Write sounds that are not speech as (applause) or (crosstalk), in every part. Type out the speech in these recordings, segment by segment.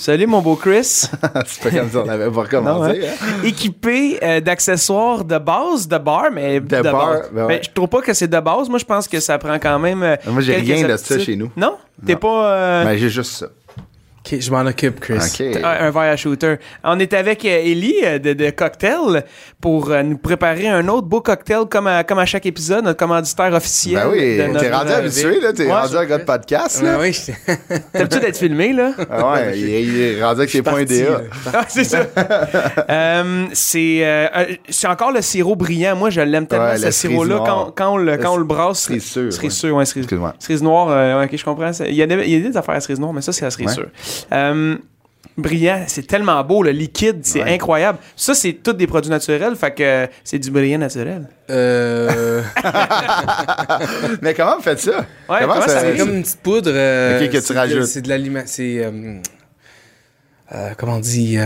Salut mon beau Chris. (laughs) c'est pas comme ça, on avait pas recommencé. Non, hein? hein? Équipé euh, d'accessoires de base, de bar, mais De de, bar, ben ouais. Mais je trouve pas que c'est de base. Moi, je pense que ça prend quand même. euh, Moi, j'ai rien de ça chez nous. Non? T'es pas. euh, Mais j'ai juste ça. Je m'en occupe, Chris. Un un verre à shooter. On est avec euh, Ellie euh, de, de Cocktail pour euh, nous préparer un autre beau cocktail comme à, comme à chaque épisode, notre commanditaire officiel. Ben oui, t'es notre- rendu habitué, là. T'es Ouais, rendu un gars de podcast, là. oui, (laughs) j'étais- T'as l'habitude d'être filmé, là? Ah ouais, il, il est rendu avec ses points DA. Ah, (laughs) c'est ça. (laughs) Euh, c'est euh, c'est encore le sirop brillant. Moi, je l'aime tellement, Ouais, ce sirop-là. Quand, quand, on le, quand on le brasse. Cerise sûre, Cerise sûre, ouais, cerise, noire. euh, ok, je comprends. Il y, a des, il y a des affaires à cerise noire, mais ça, c'est la cerise Ouais. sûre. Euh, brillant, c'est tellement beau, le liquide, c'est Ouais. incroyable. Ça, c'est tous des produits naturels, fait que c'est du brillant naturel. Euh, (laughs) Mais comment vous faites ça? Ouais, comment ça c'est comme une petite poudre. euh, Ok, que tu rajoutes. C'est de l'aliment. C'est. euh, euh, comment on dit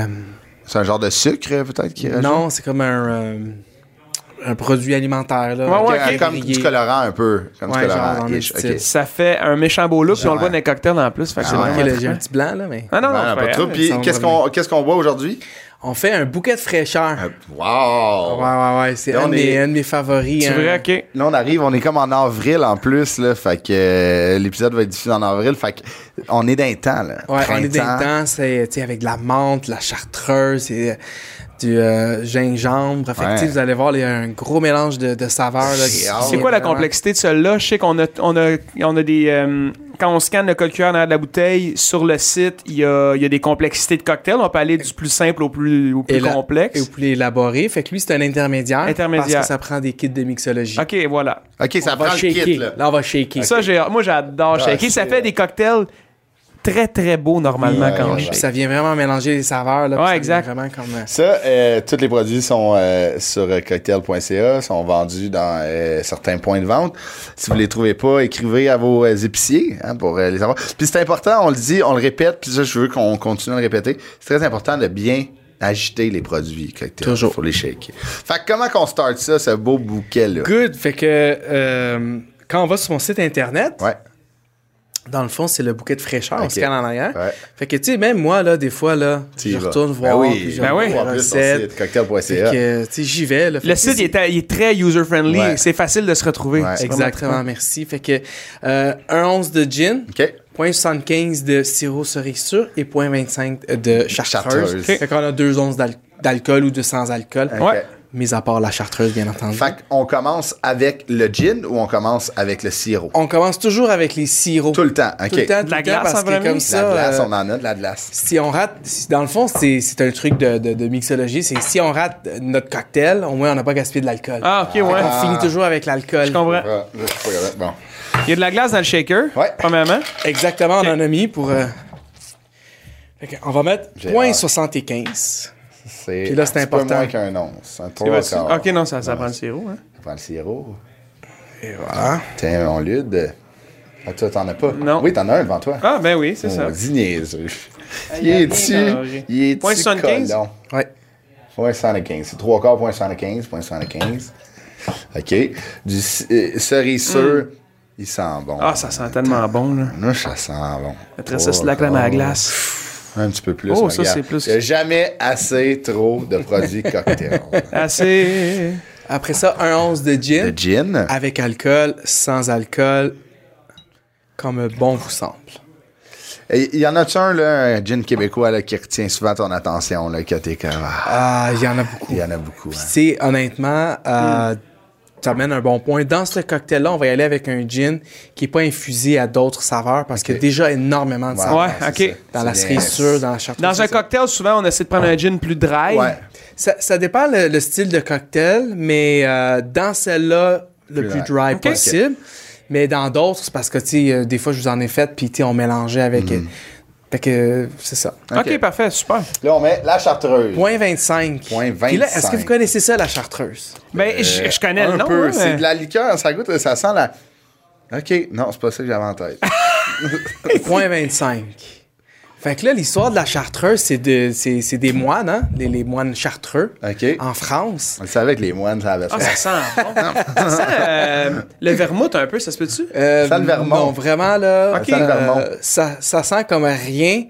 C'est un genre de sucre, peut-être, qui rajoute? Non, c'est comme un. Euh, un produit alimentaire, là. Ouais, ouais, ok. Comme du colorant, un peu. Comme Ouais, du colorant. genre. Ça fait un méchant beau look, puis on le voit dans les cocktails en plus. Fait que Ah c'est ouais. un petit blanc, là, mais. Ah non, non, c'est pas trop. Puis qu'est-ce qu'on qu'est-ce qu'on boit aujourd'hui? On fait un bouquet de fraîcheur. Wow! Ouais, ouais, ouais. C'est un, est- mes- un de mes favoris. C'est hein. vrai, ok. Là, on arrive, on est comme en avril en plus, là. Fait que euh, l'épisode va être diffusé en avril. Fait que on est le temps, là. Ouais, on est le temps, c'est tu sais, avec de la menthe, de la chartreuse, euh, du euh, gingembre. Fait que, Ouais. vous allez voir, il y a un gros mélange de, de saveurs. C'est quoi la complexité de celui-là? Je sais qu'on a, on a, on a des. euh, quand on scanne le code QR dans la bouteille, sur le site, il y a, il y a des complexités de cocktail. On peut aller du plus simple au plus, au plus complexe. Et vous pouvez l'élaborer. Fait que lui, c'est un intermédiaire. Intermédiaire. Parce que ça prend des kits de mixologie. Ok, voilà. OK, ça on va prend le shaker. kit, là. on va shaker. Ça, j'ai, moi, j'adore Ah, shaker. Ça fait des cocktails très, très beaux normalement quand on. Puis ça vient vraiment mélanger les saveurs. Là, Ouais, ça exact. devient Vraiment comme. euh, Ça, euh, tous les produits sont euh, sur cocktail.ca, sont vendus dans euh, certains points de vente. Si vous les trouvez pas, écrivez à vos euh, épiciers hein, pour euh, les avoir. Puis c'est important, on le dit, on le répète, puis ça, je veux qu'on continue à le répéter. C'est très important de bien agiter les produits cocktails. Toujours. Faut les shaker. Fait que comment qu'on start ça, ce beau bouquet-là? Good. Fait que euh, quand on va sur mon site internet, Ouais. Dans le fond, c'est le bouquet de fraîcheur. On Ok. scanne en arrière. Ouais. Fait que, tu sais, même moi, là, des fois, là, je retourne Ben voir. oui, puis je ben regarde oui. En plus, site, que, tu sais, j'y vais. Là. Le site, il est, il est très user-friendly. Ouais. C'est facile de se retrouver. Ouais. Exactement, merci. Fait que euh, un once de gin, OK. 0.75 de sirop cerise sûre et 0.25 de chartreuse. Fait qu'on a deux onces d'al- d'alcool ou de sans alcool. Ouais. Mis à part la chartreuse, bien entendu. Fait qu'on commence avec le gin ou on commence avec le sirop? On commence toujours avec les sirops. Tout le temps, OK. Tout le temps, tout De la le temps, glace, parce que La ça, glace, euh, on en a de la glace. si on rate, si- dans le fond, c'est c'est un truc de, de, de mixologie, c'est si on rate notre cocktail, au moins on n'a pas gaspillé de l'alcool. Ah, ok, ouais. On finit toujours avec l'alcool. Je comprends. Ah, là, je suis pas capable. Bon. Il y a de la glace dans le shaker, Ouais. premièrement. Exactement, on en a mis pour. euh, on va mettre J'ai 0.75. C'est Puis là, c'est un petit peu important. moins qu'un once. Un trois quarts. Ok, non, ça, ça prend le sirop. Hein. On prend le sirop. Et voilà. Tiens, on lude. Ah, toi, t'en as pas? Non. Oui, t'en as un devant toi. Ah, ben oui, c'est ça. Oh, dis niaiseux. Il y a est rien dessus. carré. Il est Point dessus. 75? colon. Ouais. Point 75. C'est trois quarts, point 75, point 75. OK. Du euh, cerise sûre, il sent bon. Ah, ça sent tellement bon, là. Moi, ça sent bon. Après ça, c'est de la crème à la glace. Un petit peu plus. Oh, ça, c'est plus- Il n'y a jamais assez trop de produits cocktails. (laughs) Assez. Après ça, un once de gin. Le gin. Avec alcool, sans alcool, comme bon vous semble. Il y en a-tu un, là, un gin québécois, là, qui retient souvent ton attention, là, que t'es comme... ah, Ah, il y en a beaucoup. il y en a beaucoup. hein. Tu sais, honnêtement, euh, tu amènes un bon point. Dans ce cocktail-là, on va y aller avec un gin qui n'est pas infusé à d'autres saveurs parce qu'il y a déjà énormément de saveurs. Ouais, c'est ok. ça. Dans la cerise sûre, dans la chartreuse. Dans un cocktail, souvent, on essaie de prendre un gin plus dry. Ouais. Ça, ça dépend le, le style de cocktail, mais euh, dans celle-là, le Plus plus dry. possible. Mais dans d'autres, c'est parce que, tu sais, euh, des fois, je vous en ai fait, puis, tu sais, on mélangeait avec. Mm. Euh, fait que, euh, c'est ça. Ok, Ok. parfait, super. Là, on met la chartreuse. Point 25. Point Puis là, est-ce 25. que vous connaissez ça, la chartreuse? Ben, je, je connais un le nom. peu. hein, C'est de la liqueur, ça goûte, ça sent la... OK, non, c'est pas ça que j'avais en tête. (laughs) Point 25. Fait que là, l'histoire de la chartreuse, c'est de, c'est, c'est des moines, hein? Les, les moines chartreux OK. en France. On le savait que les moines, ça avait ça. Ah, ça sent bon. ça sent euh, le vermouth un peu, ça se peut-tu? Euh, Ça, le Vermont. Non, vraiment, là. Ok. Ça, le Vermont. ça, ça sent comme rien.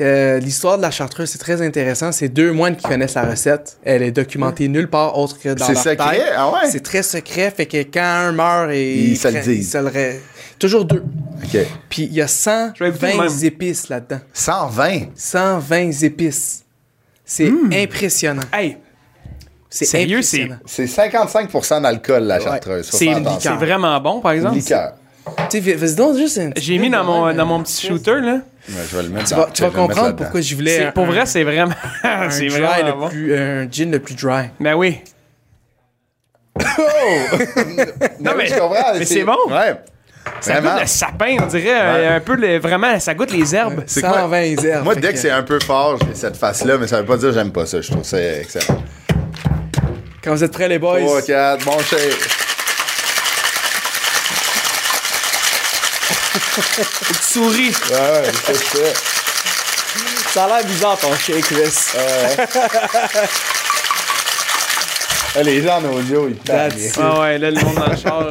Euh, L'histoire de la chartreuse, c'est très intéressant. C'est deux moines qui connaissent la recette. Elle est documentée nulle part autre que dans C'est secret? Ah ouais? C'est très secret, fait que quand un meurt, et Ils se le disent. se le ré- Toujours deux. OK. Puis il y a Je vais écouter 120 le même. épices là-dedans. 120. 120 épices. C'est impressionnant. Hey, C'est Sérieux, impressionnant. C'est 55% d'alcool, la chartreuse. Faut c'est c'est vraiment bon, par exemple. Liqueur. Tu sais, vas-y donc juste un petit J'ai mis dans mon, même, dans euh, mon petit shooter, là. Ouais, je vais le mettre Tu dans- vas, tu vas comprendre pourquoi je voulais C'est- un, Pour un- vrai, c'est vraiment. (laughs) (laughs) c'est vraiment le bon. plus, un gin le plus dry. Ben oui. (laughs) Non, mais- mais je comprends. mais c'est bon. Ouais. Ça Vraiment? goûte le sapin, on dirait. euh, Un peu le, vraiment, ça goûte les herbes. C'est quoi? 120 herbes. Moi, dès que c'est un peu fort, j'ai cette face-là, mais ça veut pas dire que j'aime pas ça. Je trouve ça excellent. Quand vous êtes prêts, les boys, 3, 4, bon shake. (laughs) Tu souris. Ouais, ouais, c'est ça. ça a l'air bizarre ton shake, Chris. Ah, (laughs) les gens en audio, ils parlent. Ah ouais, là, le monde dans le char.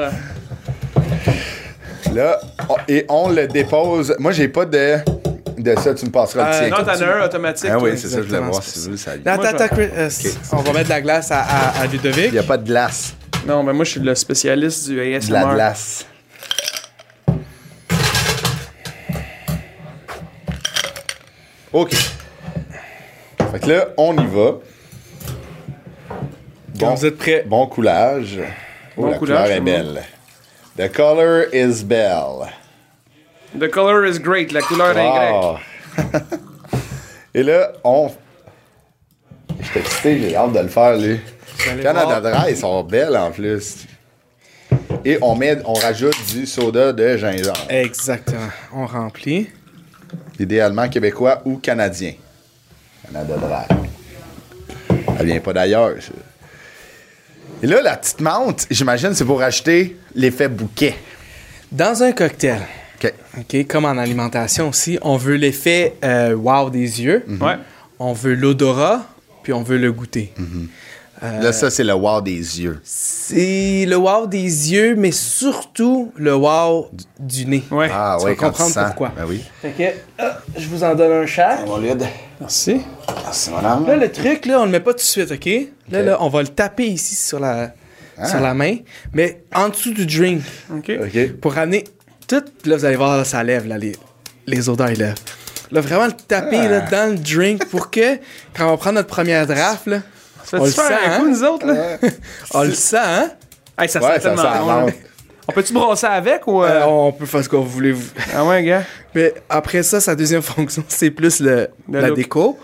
Euh, Là, et on le dépose. Moi, j'ai pas de, de ça. Tu me passeras Euh, le tien. Non, t'en as un automatique. Ah oui, c'est ça, je voulais voir si vous le saviez. Attends, euh, on va mettre de la glace à, à, à Ludovic. Il n'y a pas de glace. Non, ben moi, je suis le spécialiste du ASMR. De la glace. OK. Fait que là, on y va. Quand vous êtes prêts? Bon coulage. Oh, Bon la coulage, couleur est belle. The color is belle. The color is great. La couleur est grecque. Wow. (laughs) Et là, on. Je suis excité, j'ai hâte de le faire, lui. Canada. Dry, ils sont belles en plus. Et on met, on rajoute du soda de gingembre. Exactement. On remplit. Idéalement québécois ou canadien. Canada Dry. Elle vient pas d'ailleurs. ça. Et là, la petite menthe, j'imagine, c'est pour rajouter l'effet bouquet. Dans un cocktail, OK. OK, comme en alimentation aussi, on veut l'effet euh, wow des yeux, Ouais. on veut l'odorat, puis on veut le goûter. Là, ça, c'est le wow des yeux. C'est le wow des yeux, mais surtout le wow du, du nez. Ouais. Ah Tu vas quand comprendre tu sens. pourquoi. Ben oui. Fait que, ah, je vous en donne un chat. Merci. Merci, mon âme. Là, le truc, là, on le met pas tout de suite, OK? Là, là, on va le taper ici sur la, Ah. sur la main, mais en dessous du drink, OK. OK. pour ramener tout. Puis là, vous allez voir, là, ça lève, là, les, les odeurs, ils lèvent. Là, vraiment le taper Ah. là, dans le drink pour que, quand on va prendre notre première draft, là, Ça On le faire sent, un hein? coup, nous autres, là? (laughs) on le sent, hein? Hey, ça Ouais, sent ça tellement sent bon, là. On peut-tu brasser avec ou. Euh, euh, on peut faire ce qu'on voulait. vous- Ah ouais, gars? Mais après ça, sa deuxième (laughs) fonction, c'est plus le, Le la look. déco.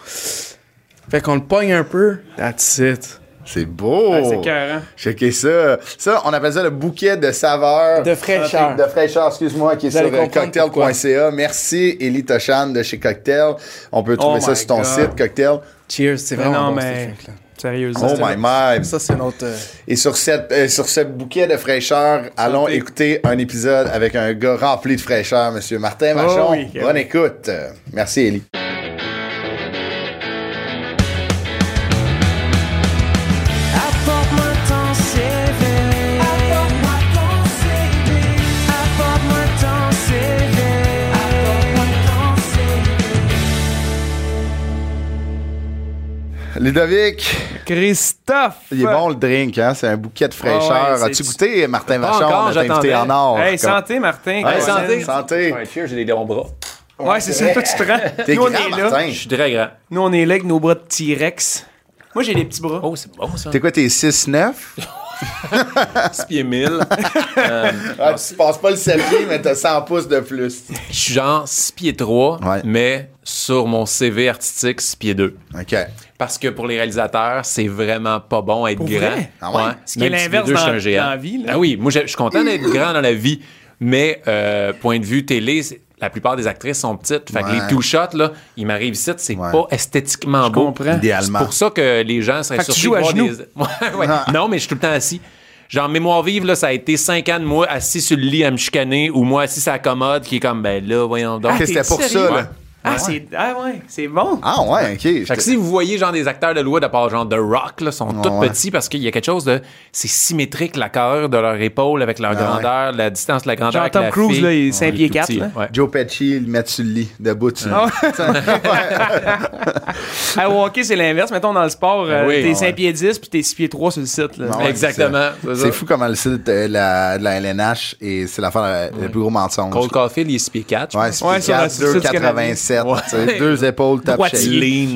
Fait qu'on le pogne un peu. That's it. C'est beau. Ouais, c'est carré. Checkez ça. Ça, on appelle ça le bouquet de saveurs. De fraîcheur. De fraîcheur, excuse-moi, qui est Vous sur euh, cocktail.ca. Merci, Élie Tochan de chez Cocktail. On peut trouver Oh ça sur ton God. site, Cocktail. Cheers, c'est vraiment non, bon, mais- ce drink-là. Sérieusement. Oh my my. Ça, c'est notre. euh, Et sur, cette, euh, sur ce bouquet de fraîcheur, allons écouter un épisode avec un gars rempli de fraîcheur, Monsieur Martin Vachon. Oh oui, Bonne oui. écoute. Merci, Élie. Ludovic, Christophe! il est bon le drink, hein? C'est un bouquet de fraîcheur. Ah ouais, As-tu goûté, Martin Vachon, notre invité en or? Hey, Comme- santé, Martin. Ouais, santé. Santé. Ouais, cheers, j'ai des longs bras. Ouais, c'est ça, toi, tu te rends. T'es Nous, on grand, est là. Martin. Je suis très grand. Nous, on est là avec nos bras de T-Rex. Moi, j'ai des petits bras. Oh, c'est bon ça. T'es quoi, t'es 6'9"? (laughs) 6 pieds 1000. Euh, Ah, tu passes pas le selfie, mais t'as 100 pouces de plus. je suis genre 6 pieds 3, Ouais. mais sur mon CV artistique, 6 pieds 2. OK. Parce que pour les réalisateurs, c'est vraiment pas bon être Pour grand. vrai? Ah ouais? Ce qui est l'inverse pieds dans- dans la vie, là. Ah oui, moi, je suis content d'être grand dans la vie, mais euh, point de vue télé, c'est- la plupart des actrices sont petites. Fait que les two shots, là, ils m'arrivent ici, c'est Ouais. pas esthétiquement beau. comprends. Idéalement. C'est pour ça que les gens seraient Fait que tu surpris joues de à voir genoux. des... (laughs) Ouais, ouais. Ah. Non, mais je suis tout le temps assis. Genre, mémoire vive, là, ça a été cinq ans de moi assis sur le lit à me chicaner ou moi assis sur la commode qui est comme, ben là, voyons donc. Ok, c'était pour ça, là. Ah, c'est ah ouais, c'est bon. Ah ouais, ok. Fait que si vous voyez genre des acteurs d'Hollywood à part genre The Rock, là, sont tous ouais. petits parce qu'il y a quelque chose de. C'est symétrique, la carrure de leur épaule avec leur grandeur, la distance de la grandeur. Genre Tom la Cruise, fille. là, il est Ouais, 5 est pieds tout 4, petit, là. ouais. Joe Pesci, le mettre sur le lit, debout dessus. Ah, (laughs) au hockey, c'est l'inverse. Mettons dans le sport, euh, oui. t'es Ah 5 pieds 10 puis t'es 6 pieds 3 sur le site. Là. Ah ouais, Exactement, c'est fou comment le site euh, la- de la LNH et c'est l'affaire la- le plus gros mensonge. Cole Caulfield, il est 6 pieds 4. Ouais, c'est Ouais, sur le 4, site du 2,87. Ouais. tu sais, Deux épaules, top Droitier. shape.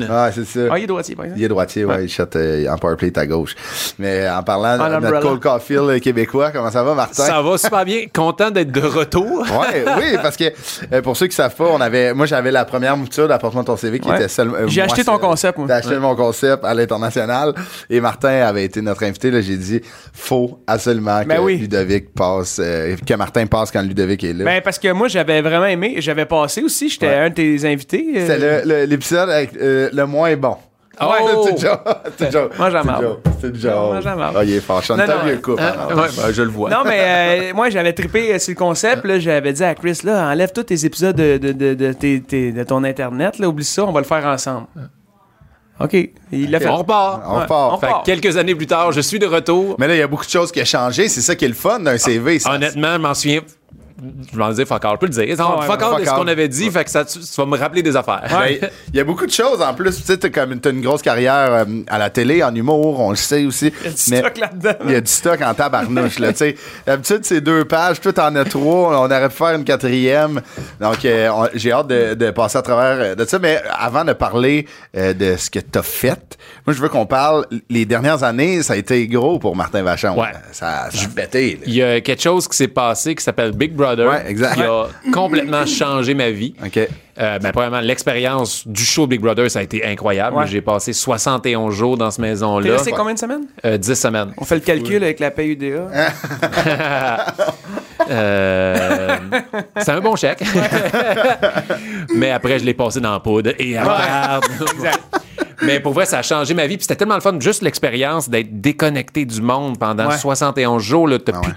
Lean. Ouais, c'est ça. Ah, il est droitier, par exemple. Il est droitier, ouais, il shot euh, en powerplay à gauche. Mais en parlant de notre. Cole Caulfield euh, québécois, comment ça va, Martin? Ça va super bien. Content d'être de retour. (laughs) Ouais, oui, parce que euh, pour ceux qui savent pas, on avait, moi j'avais la première mouture d'apportement ton CV qui Ouais. était seule. euh, J'ai acheté ton concept, moi. J'ai acheté mon concept à l'international et Martin avait été notre invité. Là, j'ai dit, faut absolument Ben que oui. Ludovic passe, euh, que Martin passe quand Ludovic est là. Ben, parce que moi, j'avais vraiment aimé. J'avais passé aussi. J'étais Ouais. un de tes invités. euh, C'est l'épisode avec euh, le moins bon. (laughs) Oh! c'est une joke. C'est joke. Moi, j'en marre. C'est joke. Moi, j'en marre. Ah, il est fort. Non, vieux ouais. couple. Ah, ouais, ben, je le vois. Non, mais euh, moi, j'avais trippé euh, sur le concept. Là, j'avais dit à Chris, là, enlève tous tes épisodes de, de, de, de ton Internet. Là, oublie ça, on va le faire ensemble. OK. Il l'a fait. On repart. On Ouais, repart. on Fait quelques années plus tard, je suis de retour. Mais là, il y a beaucoup de choses qui ont changé. C'est ça qui est le fun d'un CV. ça. Honnêtement, je m'en souviens. Je m'en disais, fuck all, je peux le dire. Non, ouais, fuck ouais, all de fuck ce qu'on avait dit, fait que ça, tu, vas me rappeler des affaires. Ben, Il y a beaucoup de choses en plus. Tu sais, t'as comme t'as une grosse carrière euh, à la télé, en humour, on le sait aussi. Il y a du Mais stock là-dedans. il y a du stock en tabarnouche. là, tu sais. D'habitude, c'est deux pages. Toi, t'en as trois. On aurait pu faire une quatrième. Donc, euh, on- j'ai hâte de, de passer à travers euh, de ça. Mais avant de parler euh, de ce que t'as fait, moi, je veux qu'on parle. Les dernières années, ça a été gros pour Martin Vachon. Ouais. Ça, ça a pété. Il y a quelque chose qui s'est passé qui s'appelle Big Brother. Ouais, exact. Qui a complètement changé ma vie. OK. Euh, ben, premièrement, l'expérience du show Big Brother, ça a été incroyable. Ouais. J'ai passé 71 jours dans cette maison-là. resté combien de semaines? Euh, 10 semaines. On fait le calcul avec la paye UDA. (laughs) Euh, c'est un bon chèque. (laughs) Mais après, je l'ai passé dans la poudre. Et regarde. (laughs) Mais pour vrai, ça a changé ma vie. Puis c'était tellement le fun, juste l'expérience d'être déconnecté du monde pendant Ouais. 71 jours. Là, t'as Ah plus-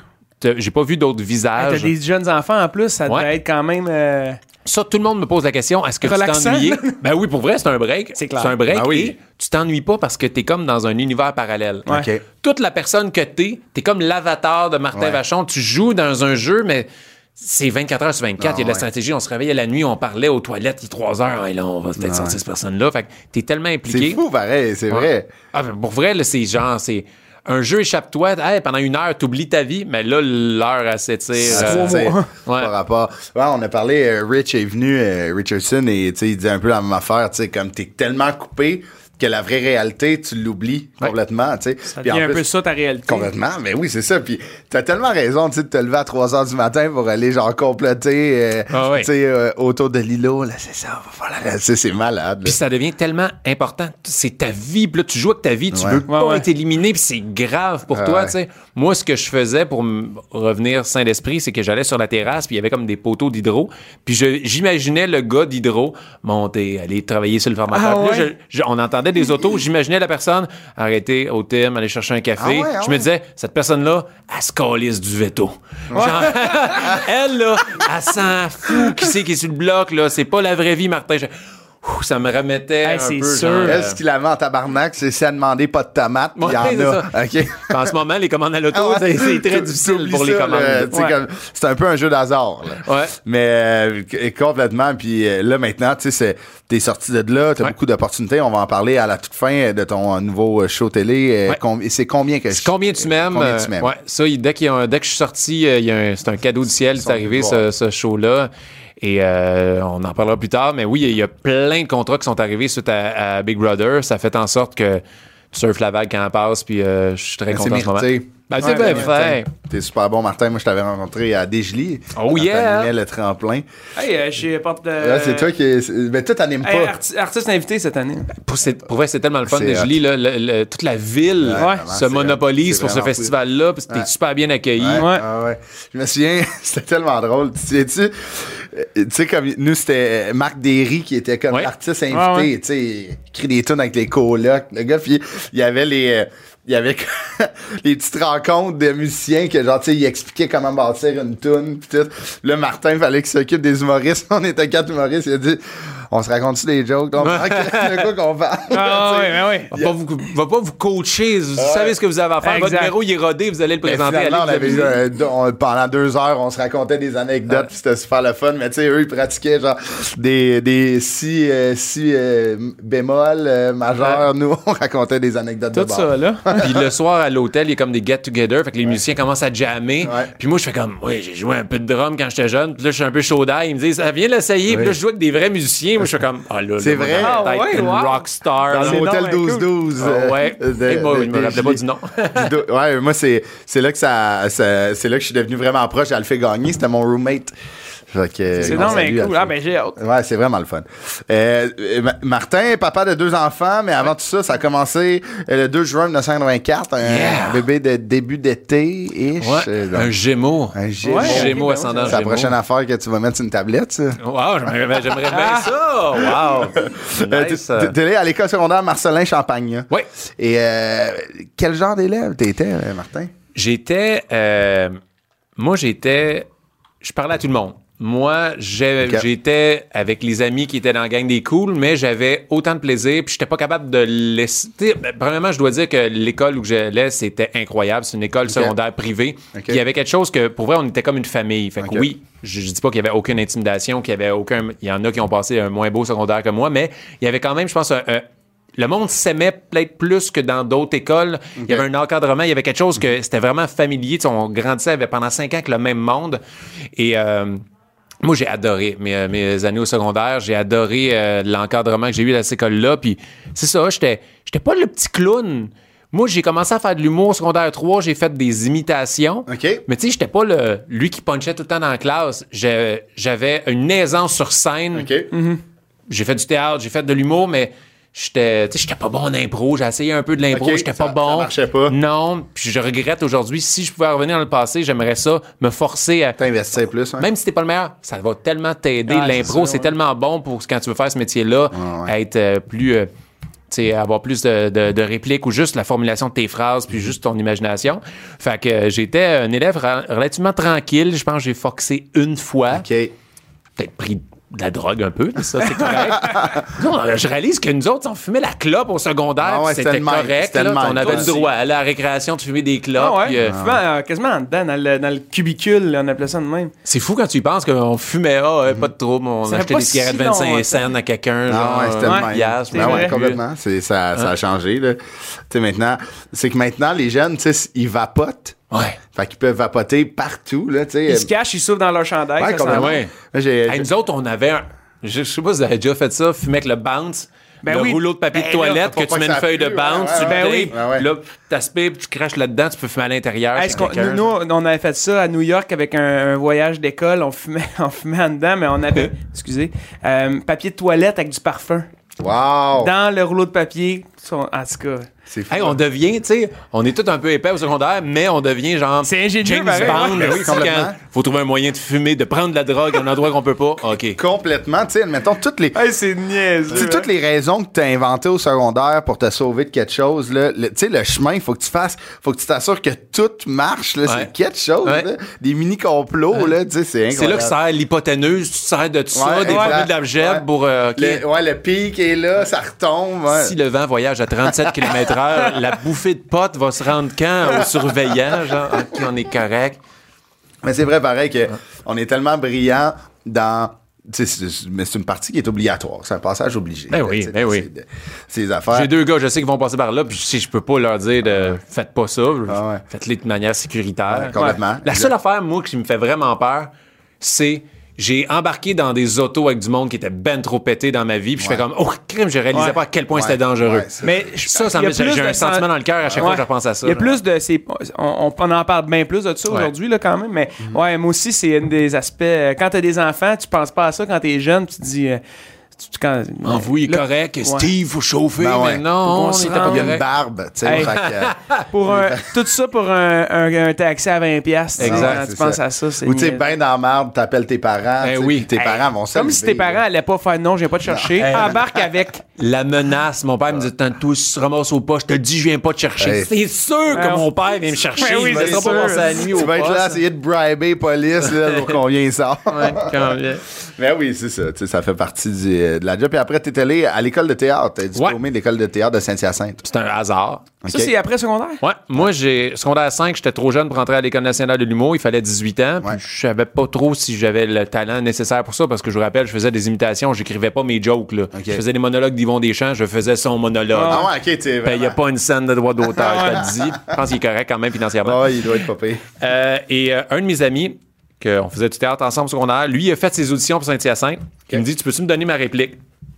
J'ai pas vu d'autres T'as visages. des jeunes enfants en plus, ça devrait Ouais. être quand même. euh, Ça, tout le monde me pose la question est-ce que Relaxant. tu t'ennuies (laughs) Ben oui, pour vrai, c'est un break. C'est clair. C'est un break Ben oui. et tu t'ennuies pas parce que t'es comme dans un univers parallèle. Ouais. Toute la personne que t'es, t'es comme l'avatar de Martin Ouais. Vachon. Tu joues dans un jeu, mais. C'est 24 heures sur 24, Ah, il y a de la ouais. stratégie, on se réveillait la nuit, on parlait aux toilettes, il est 3 heures, et là, on va peut-être sortir cette personne-là. Fait que t'es tellement impliqué. C'est fou, pareil. C'est vrai. Ah, ben, pour vrai, là, c'est genre, c'est un jeu échappe-toi, hey, pendant une heure, t'oublies ta vie, mais là, l'heure, elle s'étire. Euh. Ouais. Par rapport. Ouais, on a parlé, euh, Rich est venu, euh, Richardson, et il dit un peu la même affaire, tu sais, comme t'es tellement coupé que la vraie réalité, tu l'oublies complètement, tu sais. Ça Puis en devient un plus- peu ça ta réalité. Complètement, mais oui, c'est ça. Puis t'as tellement raison, tu sais, de te lever à 3 h du matin pour aller, genre, comploter, euh, Ah ouais. tu sais, euh, autour de l'îlot, là, c'est ça, sais, c'est malade. là. Puis ça devient tellement important. C'est ta vie. Puis là, tu joues avec ta vie. Tu Ouais. veux pas être éliminé. Puis c'est grave pour Ah toi, ouais. tu sais. Moi, ce que je faisais pour me revenir sain d'esprit, c'est que j'allais sur la terrasse. Puis il y avait comme des poteaux d'hydro. Puis je- j'imaginais le gars d'hydro monter, aller travailler sur le formateur. Ah Puis là, ouais? je- je- on entendait des autos. J'imaginais la personne arrêter au Tim, aller chercher un café. Ah ouais, ah je me disais, cette personne-là, elle se calisse du veto. Genre, (laughs) elle, là, elle s'en fout qui c'est qui est sur le bloc, là. C'est pas la vraie vie, Martin. Je- Ouh, ça me remettait Hey, un c'est peu. sûr. genre, euh, Est-ce qu'il avait en tabarnak, c'est si à demander pas de tomates, puis il y en a. OK. En ce moment, les commandes à l'auto, Ah ouais. c'est- c'est très difficile pour les ça, commandes. Ouais. comme- C'est un peu un jeu d'hasard. là. Ouais. Mais euh, complètement. Puis euh, là, maintenant, tu sais, t'es sorti de là, t'as Ouais. beaucoup d'opportunités. On va en parler à la toute fin euh, de ton euh, nouveau euh, show télé. Euh, Ouais. com- c'est combien que C'est combien tu m'aimes? Combien tu euh, m'aimes? ouais, ça, dès, qu'il y a un- dès que je suis sorti, euh, il y a un- c'est un cadeau du ciel, c'est arrivé ce show-là. Et euh, on en parlera plus tard. Mais oui, il y a plein de contrats qui sont arrivés suite à, à Big Brother. Ça fait en sorte que je surfe la vague quand elle passe, puis euh, je suis très content en ce moment. Ben, c'est Ouais, bien ben, fait. T'es super bon, Martin. Moi, je t'avais rencontré à Desjely. Oh yeah! t'animais le tremplin. Hey, euh, j'ai porte de. Là, c'est toi qui. est- Mais toi, t'animes Hey, pas. arti- artiste invité cette année. Pour, c'est- pour vrai, c'est tellement le fun. Je lis là, le- le- toute la ville Ouais, se monopolise pour ce festival-là. puis T'es Ouais. super bien accueilli. Ouais, Ouais. ah ouais. Je me souviens, (laughs) c'était tellement drôle. Tu sais, tu sais, comme nous, c'était Marc Derry qui était comme Ouais. l'artiste invité. Ouais. Tu sais, il écrit des tunes avec les colocs. Le gars, puis il y avait les. euh, il y avait (laughs) les petites rencontres de musiciens que genre tu sais il expliquait comment bâtir une tune pis tout. Là Martin fallait qu'il s'occupe des humoristes. (laughs) On était quatre humoristes, il a dit on se raconte des jokes, donc (laughs) de quoi qu'on parle? Ah, ouais, ben ouais. Va pas, vous, va pas vous coacher. Vous savez ce que vous avez à faire. Votre numéro, il est rodé. Vous allez le Mais présenter. finalement, on allez, avait vous eu amusez. un- deux- on- pendant deux heures, on se racontait des anecdotes, puis c'était super le fun. Mais tu sais, eux, ils pratiquaient genre des, des si, euh, si euh, bémol euh, majeurs. Nous, on racontait des anecdotes de Tout bord. ça, là. (laughs) Puis le soir à l'hôtel, il y a comme des get-together. Fait que les musiciens commencent à jammer. Ouais. Puis moi, je fais comme, oui, j'ai joué un peu de drum quand j'étais jeune. Puis là, je suis un peu chaud d'ail. Ils me disent, ça vient l'essayer. Puis là, je joue avec des vrais musiciens. Moi, je fais comme, ah là, C'est vrai? Ah une wow. rockstar. Dans l'hôtel donc bien 12-12. Ah ouais. (laughs) de- Et moi, de- je me de rappelais pas du nom. (laughs) Ouais, moi, c'est, c'est là que ça, c'est là que je suis devenu vraiment proche. Elle le fait gagner. C'était mon roommate. C'est on non, mais cool. Ah, ben j'ai hâte. Ouais, c'est vraiment le fun. Euh, euh, Ma- Martin, papa de deux enfants, mais avant tout ça, ça a commencé euh, le 2 juin 1984, un Yeah. bébé de début. Ouais, Euh, donc, un gémeau. un gémeau. Ouais, Gémeaux ok, ascendant C'est la prochaine affaire que tu vas mettre sur une tablette, ça. Wow, j'aimerais bien ça. Wow. (laughs) Euh, Nice. t'es- allé à l'école secondaire Marcelin Champagne. hein? Ouais. Et euh, quel genre d'élève t'étais, euh, Martin? J'étais. euh, moi, j'étais. Je parlais à tout le monde. Moi, j'étais avec les amis qui étaient dans la gang des cools, mais j'avais autant de plaisir, puis j'étais pas capable de laisser. ben, premièrement, je dois dire que l'école où j'allais, c'était incroyable. C'est une école secondaire privée. Il y avait quelque chose que, pour vrai, on était comme une famille. Fait que oui, je, je dis pas qu'il y avait aucune intimidation, qu'il y avait aucun. Il y en a qui ont passé un moins beau secondaire que moi, mais il y avait quand même, je pense, un- un- le monde s'aimait peut-être plus que dans d'autres écoles. Il y avait un encadrement, il y avait quelque chose que c'était vraiment familier. Tu sais, on grandissait avec- pendant cinq ans avec le même monde. Et euh, moi, j'ai adoré mes, euh, mes années au secondaire. J'ai adoré euh, l'encadrement que j'ai eu à cette école-là. Puis c'est ça, j'étais j'étais pas le petit clown. Moi, j'ai commencé à faire de l'humour au secondaire 3. J'ai fait des imitations. OK. Mais tu sais, j'étais pas le, lui qui punchait tout le temps dans la classe. J'avais une aisance sur scène OK. j'ai fait du théâtre, j'ai fait de l'humour, mais j'étais, tu sais, j'étais pas bon en impro. J'ai essayé un peu de l'impro, j'étais pas bon. ça marchait pas. Non, puis je regrette aujourd'hui. Si je pouvais revenir dans le passé, j'aimerais ça me forcer à. T'investis plus, hein? Même si t'es pas le meilleur, ça va tellement t'aider. Ah, L'impro, c'est ouais. tellement bon pour quand tu veux faire ce métier-là, Ouais, ouais. à être euh, plus. euh, tu sais, avoir plus de, de- de répliques ou juste la formulation de tes phrases, puis juste ton imagination. Fait que euh, j'étais un élève relativement tranquille. Je pense que j'ai foxé une fois OK. peut-être pris de la drogue un peu, ça c'est correct. (laughs) non, je réalise que nous autres, on fumait la clope au secondaire, Ah ouais, c'était correct. là, on avait le droit à la récréation de fumer des clopes. Ah ouais? puis, euh, euh, quasiment en dedans, dans le, dans le cubicule, là, on appelait ça de même. c'est fou quand tu y penses qu'on fumait, ah, euh, pas de trouble, on Ça achetait des cigarettes si 25 longtemps. cents à quelqu'un. Ah ouais, c'était le même. Ben complètement. C'est, ça, ça a changé, là. Tu sais, maintenant, c'est que maintenant, les jeunes, tu sais, ils vapotent. Ouais. Fait qu'ils peuvent vapoter partout, là, tu sais. Ils se cachent, ils souffrent dans leur chandail. Ouais, ça ouais. Moi, j'ai- Hey, nous autres, on avait un. Je, sais pas si vous avez déjà fait ça, fumer avec le bounce. Ben le oui. rouleau de papier Ben de toilette là, que tu mets que une ça feuille de bounce, ouais, tu Ouais, ouais. là, t'aspires, puis tu craches là-dedans, tu peux fumer à l'intérieur. Qu'on- nous, nous, on avait fait ça à New York avec un, un voyage d'école. On fumait, (laughs) on fumait en dedans, mais on avait, (laughs) excusez, euh, papier de toilette avec du parfum. Wow! Dans le rouleau de papier. En tout cas. Hey, on devient, tu sais, on est tous un peu épais au secondaire, mais on devient genre. C'est ingénieux, James Bond. ouais. Ben oui, complètement. faut trouver un moyen de fumer, de prendre de la drogue à un endroit qu'on peut pas? OK. Complètement, tu sais, admettons, toutes les... hey, c'est sais, toutes les raisons que tu as inventées au secondaire pour te sauver de quelque chose, tu sais, le chemin, il faut que tu fasses, faut que tu t'assures que tout marche, là, Ouais. c'est quelque chose, Ouais. là. Des mini-complots, là, tu sais, c'est C'est là incroyable. que sert l'hypoténeuse, tu te sers de ça, Ouais, des d'algèbre Ouais. pour. euh. Le, ouais, le pic est là, ça retombe. ouais. Si le vent voyage à 37 km/h, la bouffée de potes va se rendre quand au surveillant, genre, OK, on est correct. Mais c'est vrai, pareil, que on est tellement brillant dans. mais c'est une partie qui est obligatoire. C'est un passage obligé. Ben oui, ben oui. Ces affaires. J'ai deux gars, je sais qu'ils vont passer par là, puis si je peux pas leur dire de faites pas ça, Ah ouais. faites-les de manière sécuritaire. Ouais, complètement. La seule affaire, moi, qui me fait vraiment peur, c'est j'ai embarqué dans des autos avec du monde qui était ben trop pété dans ma vie, puis je fais comme oh crime, je réalisais Ouais. pas à quel point Ouais, c'était dangereux. ouais, Mais je- ça, ça me- j'ai un sen- sentiment dans le cœur à chaque fois que je repense à ça. Il y a plus de. c'est- On, on en parle bien plus de ça Ouais. aujourd'hui, là, quand même. Mais ouais, moi aussi, c'est un des aspects. euh, Quand t'as des enfants, tu penses pas à ça. Quand t'es jeune, tu te dis. euh, tu- quand, Envoyé Là, correct, ouais. Steve, faut chauffer, Ben ouais. mais non, on pas. Il y a une barbe. Hey. (laughs) pour un- (laughs) tout ça pour un, un- un taxi à 20$. piastres, Exact, Quand tu penses ça. à ça, c'est Ou tu sais, ben dans la marde, t'appelles tes parents. Ben sais, oui. Tes Hey, parents vont Comme si tes parents allaient pas faire non, je viens pas te chercher. Embarque avec. (laughs) La menace, mon père me dit Tantôt, si tu te ramasses au pas, je te dis, je viens pas te chercher. Hey. C'est sûr que mon père vient me chercher. Ben oui, il laissera pas la nuit au Tu vas être là, essayer de briber police pour qu'on vienne ça. Ouais. Mais oui, c'est ça. tu sais, Ça fait partie du, euh, de la job. Puis après, t'es allé à l'école de théâtre. T'es diplômé de l'école de théâtre de Saint-Hyacinthe. C'est un hasard. Ça, c'est après secondaire? Ouais, moi, j'ai secondaire 5, j'étais trop jeune pour entrer à l'École nationale de l'humour. Il fallait 18 ans. Puis Ouais. je savais pas trop si j'avais le talent nécessaire pour ça parce que je vous rappelle, je faisais des imitations, j'écrivais pas mes jokes. Là. Je faisais des monologues d'Yvon Deschamps, je faisais son monologue. Ah ouais, ok, t'es Il n'y a pas une scène de droit d'auteur, je te le (laughs) dis. Je pense qu'il est correct quand même financièrement. Ah ouais, il doit être payé. Euh, et euh, un de mes amis, qu'on faisait du théâtre ensemble au secondaire, lui, il a fait ses auditions pour Saint-Hyacinthe. Il me dit Tu peux-tu me donner ma réplique?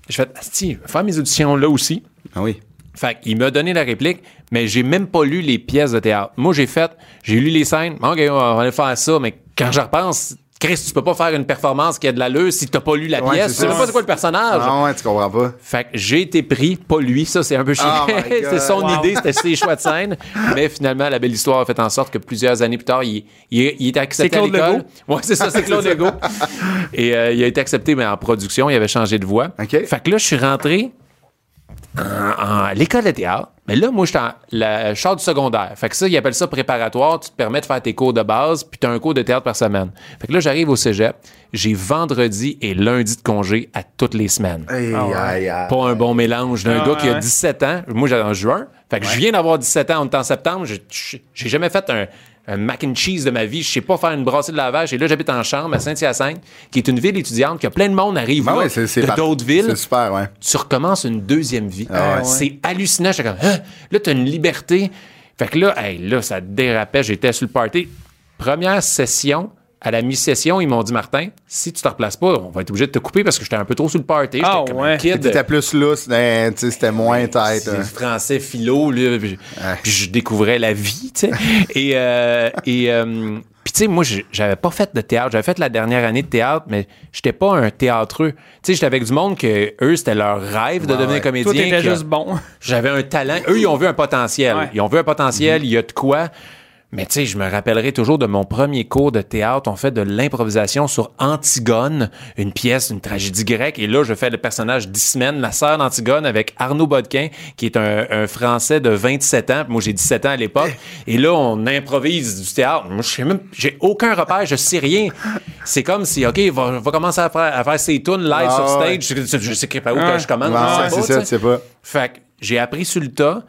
Je fais Asti, faire mes auditions là aussi. Ah oui. Fait qu'il m'a donné la réplique, mais j'ai même pas lu les pièces de théâtre. Moi, j'ai fait, j'ai lu les scènes, OK, on va aller faire ça, mais quand je repense, Chris, tu peux pas faire une performance qui a de l'allure si t'as pas lu la Ouais, pièce. c'est Tu sais même pas c'est quoi le personnage. Ah ouais, tu comprends pas. Fait que j'ai été pris, pas lui, ça c'est un peu chiant. Oh (laughs) c'était son Wow. idée, c'était ses choix de scène. Mais finalement, la belle histoire a fait en sorte que plusieurs années plus tard, il, il, il était accepté C'est à Claude l'école. Ouais, c'est ça, c'est Claude (laughs) Legault. Et euh, il a été accepté, mais en production, il avait changé de voix. OK. Fait que là, je suis rentré en- l'école de théâtre. Mais là, moi, j'étais en la char du secondaire. Fait que ça, ils appellent ça préparatoire. Tu te permets de faire tes cours de base, puis tu as un cours de théâtre par semaine. Fait que là, j'arrive au cégep. J'ai vendredi et lundi de congé à toutes les semaines. Aïe, aïe, aïe. Pas un bon mélange d'un Ah, gars qui a ouais. 17 ans. Moi, j'étais en juin. Fait que je viens d'avoir 17 ans, on est en septembre. J'ai jamais fait un, un mac and cheese de ma vie. Je sais pas faire une brassée de lavage. Et là, j'habite en chambre à Saint-Hyacinthe, qui est une ville étudiante, qui a plein de monde arrive Ben là, ouais, de d'autres villes C'est super, ouais. tu recommences une deuxième vie. Ah ouais. C'est hallucinant. J'étais comme, Hein? là, t'as une liberté. Fait que là, hey, là, ça dérapait. J'étais sur le party. Première session, à la mi-session, ils m'ont dit, Martin, si tu te replaces pas, on va être obligé de te couper parce que j'étais un peu trop sur le party. J'étais Ah comme ouais. un kid. T'étais plus lousse, hein, tu sais, c'était moins tête. C'est hein. français philo, là, puis, puis je découvrais la vie, tu sais. (laughs) et euh, et euh, puis tu sais, moi, j'avais pas fait de théâtre. J'avais fait la dernière année de théâtre, mais j'étais pas un théâtreux. Tu sais, j'étais avec du monde que eux, c'était leur rêve de devenir ouais. comédien. Toi, t'étais juste bon. J'avais un talent. Eux, ils ont vu un potentiel. Ouais. Ils ont vu un potentiel, il y a de quoi. Mais tu sais, je me rappellerai toujours de mon premier cours de théâtre. On fait de l'improvisation sur Antigone, une pièce, une tragédie grecque. Et là, je fais le personnage d'Ismène, la sœur d'Antigone, avec Arnaud Bodquin, qui est un, un Français de 27 ans. Moi, j'ai 17 ans à l'époque. Et là, on improvise du théâtre. Moi, je sais même, j'ai aucun repère, je sais rien. C'est comme si, OK, va, va commencer à faire, à faire ses tunes live Ah sur ouais. stage. Je, je sais pas où que je commence. Je sais c'est ça, tu sais pas. Fait que j'ai appris sur le tas.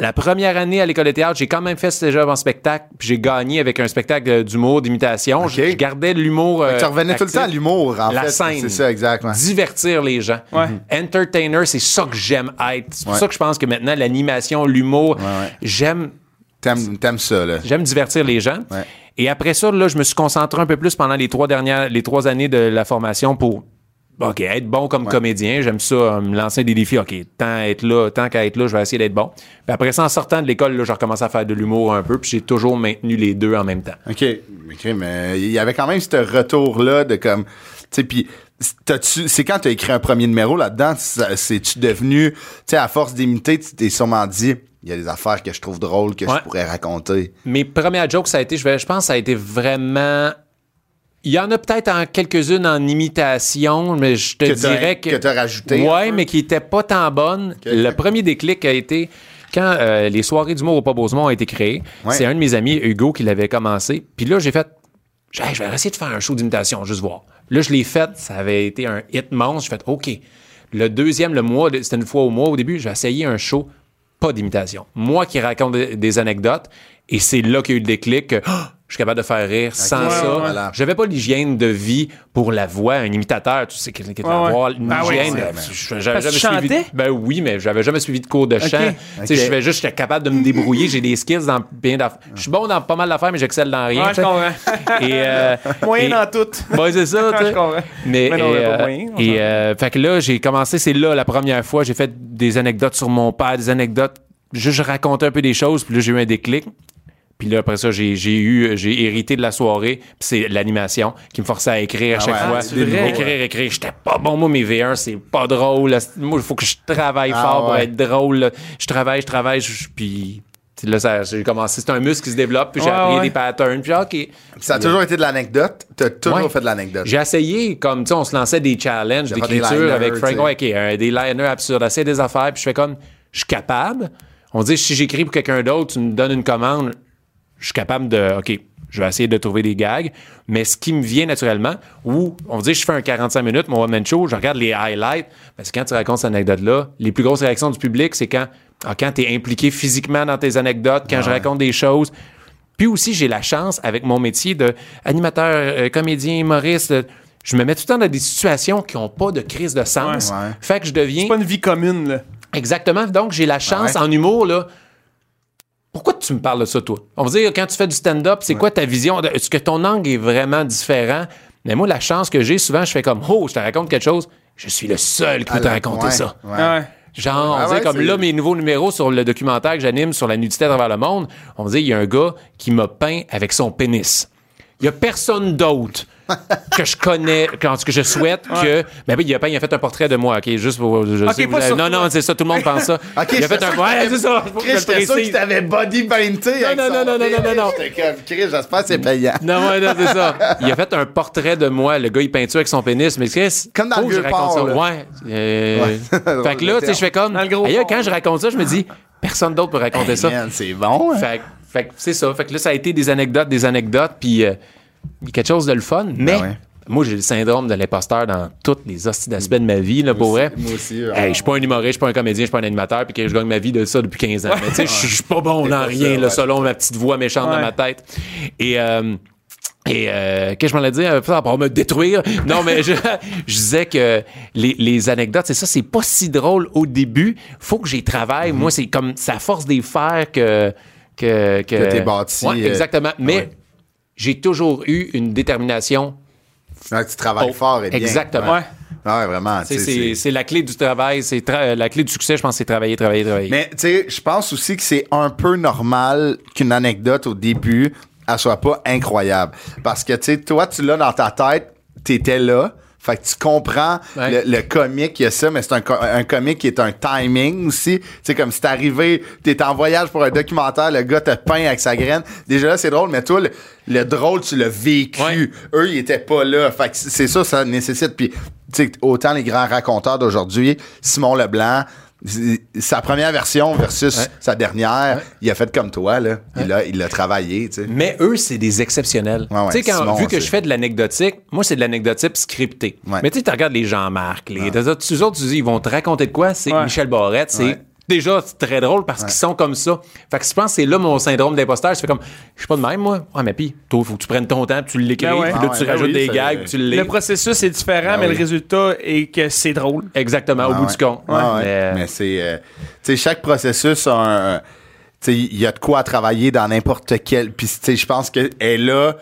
La première année à l'école de théâtre, j'ai quand même fait ce job en spectacle, puis j'ai gagné avec un spectacle d'humour, d'imitation. Ok. Je, je gardais l'humour. euh, tu revenais tout le temps à l'humour, en La fait. scène. C'est ça, exact. ouais. Divertir les gens. Ouais. Entertainer, c'est ça que j'aime être. C'est pour Ouais. ça que je pense que maintenant, l'animation, l'humour, ouais. j'aime T'aimes, t'aimes ça, là. J'aime divertir les gens. Ouais. Et après ça, là, je me suis concentré un peu plus pendant les trois dernières, les trois années de la formation pour OK, être bon comme comédien. J'aime ça, euh, me lancer des défis. OK, tant à être là, tant qu'à être là, je vais essayer d'être bon. Puis après ça, en sortant de l'école, là, j'ai recommencé à faire de l'humour un peu, puis j'ai toujours maintenu les deux en même temps. OK. OK, mais il y avait quand même ce retour-là de comme. Tu sais, puis. C'est quand tu as écrit un premier numéro là-dedans, c'est-tu devenu, tu sais, à force d'imiter, tu t'es sûrement dit, il y a des affaires que je trouve drôles que Ouais. je pourrais raconter. Mes premières jokes, ça a été, je, vais- je pense, ça a été vraiment. Il y en a peut-être en quelques-unes en imitation, mais je te Que dirais que. que t'as rajouté un Ouais, peu? mais qui était pas tant bonne. Le premier déclic a été quand euh, les soirées d'humour au Pas-Beausemont ont été créées. Ouais. C'est un de mes amis, Hugo, qui l'avait commencé. Puis là, j'ai fait. Hey, je vais essayer de faire un show d'imitation, juste voir. Là, je l'ai fait, ça avait été un hit monstre. J'ai fait, OK. Le deuxième, le mois, c'était une fois au mois au début, j'ai essayé un show, pas d'imitation. Moi qui raconte des, des anecdotes, et c'est là qu'il y a eu le déclic que Ah, je suis capable de faire rire sans Ouais, ça. ouais, voilà. J'avais pas l'hygiène de vie pour la voix. Un imitateur, tu sais, quelqu'un qui Ouais, avoir une Ah hygiène. ben, je- j'avais jamais tu suivi. chantais? Ben oui, mais j'avais jamais suivi de cours de chant. Tu sais, Ok. je fais juste, j'étais capable de me débrouiller. J'ai des skills dans bien d'affaires. Je suis bon dans pas mal d'affaires, mais j'excelle dans rien. Je sais. comprends. Et, euh, (laughs) Moyen et- dans tout. Ouais, c'est ça, (laughs) tu Je sais. Mais, Mais non, et, euh, moyen, et, euh, fait que là, j'ai commencé, c'est là la première fois, j'ai fait des anecdotes sur mon père, des anecdotes, juste je racontais un peu des choses, puis là, j'ai eu un déclic. Puis là, après ça, j'ai eu, j'ai hérité de la soirée. Puis c'est l'animation qui me forçait à écrire à Ah chaque ouais, fois. écrire, écrire. J'étais pas bon, moi, mes V1, c'est pas drôle. Moi, il faut que je travaille Ah fort pour être drôle. Je travaille, je travaille, je- puis... Là, ça- j'ai commencé. C'est un muscle qui se développe, puis j'ai Ouais, appris ouais. des patterns, puis OK. Ça a toujours été de l'anecdote? T'as toujours Ouais. fait de l'anecdote? J'ai essayé, comme, tu sais, on se lançait des challenges d'écriture avec Frank. tu OK, euh, des liners absurdes, essayer des affaires, puis je fais comme, je suis capable. On dit, si j'écris pour quelqu'un d'autre, tu me donnes une commande, je suis capable de, OK, je vais essayer de trouver des gags. Mais ce qui me vient naturellement, où on dit, je fais un 45 minutes, mon one-man show, je regarde les highlights, parce que quand tu racontes cette anecdote-là, les plus grosses réactions du public, c'est quand, ah, quand tu es impliqué physiquement dans tes anecdotes, quand je raconte des choses. Puis aussi, j'ai la chance, avec mon métier de animateur, euh, comédien, humoriste, euh, je me mets tout le temps dans des situations qui n'ont pas de crise de sens. Ouais. Ouais. Fait que je deviens... C'est pas une vie commune, là. Exactement. Donc, j'ai la chance en humour, là. Pourquoi tu me parles de ça, toi? On va dire, quand tu fais du stand-up, c'est quoi ta vision? de- Est-ce que ton angle est vraiment différent? Mais moi, la chance que j'ai, souvent, je fais comme, oh, je te raconte quelque chose. Je suis le seul qui peut te la- raconter ouais, ça. ouais. Ouais. Genre, Ah on dit ouais, comme là, mes nouveaux numéros sur le documentaire que j'anime sur la nudité à travers le monde, on dit, il y a un gars qui m'a peint avec son pénis. Il y a personne d'autre (laughs) que je connais, quand que je souhaite que. Mais oui, il a peint, il a fait un portrait de moi, OK? Juste pour. Je sais, pas vous- non, non, c'est ça, tout le monde pense ça. (laughs) Ok, il a fait un. Ouais, c'est ça. que Chris, sûr qu'il t'avait body painté. non, non, non, non, non, non, non. Chris, j'espère que c'est payant. Non, ouais, non, c'est ça. (laughs) Il a fait un portrait de moi. Le gars, il peint avec son pénis. Mais Chris, Comme dans faut le que je raconte port, ça. Ouais. Euh, Ouais. fait que là, tu sais, je fais comme. Ailleurs, quand je raconte ça, je me dis, personne d'autre peut raconter ça. C'est bon. hein? Fait, que- fait que c'est ça. Fait que là, ça a été des anecdotes, des anecdotes, puis euh, il y a quelque chose de le fun. Mais Ben ouais. moi, j'ai le syndrome de l'imposteur dans toutes les d'aspects de ma vie, là, pour vrai. Moi aussi. euh, Hey, je suis pas un humoriste, je suis pas un comédien, je suis pas un animateur, puis que je gagne ma vie de ça depuis 15 ans. Mais tu sais, je suis pas bon dans rien, là, selon ma petite voix méchante dans ma tête. Et euh, et euh, qu'est-ce que je m'en ai dit? Euh, pour me détruire. Non, mais je, (laughs) je disais que les, les anecdotes, c'est ça, c'est pas si drôle au début. Faut que j'y travaille. Moi, c'est comme ça force des faire que. Que, que, Que t'es bâti, Ouais, exactement. Mais ouais. J'ai toujours eu une détermination. Ouais, tu travailles Oh, fort et bien. exactement. Ouais. Ouais, vraiment. C'est- la clé du travail. C'est tra- la clé du succès, je pense, c'est travailler, travailler, travailler. Mais tu sais, je pense aussi que c'est un peu normal qu'une anecdote au début, elle soit pas incroyable. Parce que tu sais, toi, tu l'as dans ta tête, t'étais là. Fait que tu comprends Ouais. le, le comique, il y a ça, mais c'est un, un comique qui est un timing aussi. Tu sais, comme si t'es arrivé, t'es en voyage pour un documentaire, le gars te peint avec sa graine. Déjà là, c'est drôle, mais toi, le, le drôle, tu l'as vécu. Ouais. Eux, ils étaient pas là. Fait que c'est ça, ça nécessite. Puis, tu sais, autant les grands raconteurs d'aujourd'hui, Simon Leblanc, sa première version versus Ouais. sa dernière, il a fait comme toi, là. Il a, il l'a travaillé, tu sais. Mais eux, c'est des exceptionnels. Tu sais, vu que je fais de l'anecdotique, moi, c'est de l'anecdotique scriptée. Mais tu regardes les Jean-Marc, les, autres, tu dis, ils vont te raconter de quoi? C'est. Michel Barrette, c'est. Déjà, c'est très drôle parce qu'ils sont comme ça. Fait que je pense que c'est là mon syndrome d'imposteur. Je fais comme, je suis pas de même, moi. Ah, mais puis, toi, faut que tu prennes ton temps, puis tu l'écris, Ben ouais. puis là, Ah tu ouais, ben rajoutes oui, des gags, puis tu le processus est différent, Ben mais oui. le résultat est que c'est drôle. Exactement, au Ah bout ouais. du compte. Ah ouais. Mais, Mais, c'est. euh, tu sais, chaque processus a un. un- tu sais, il y a de quoi à travailler dans n'importe quel. Puis, tu sais, je pense qu'elle est là.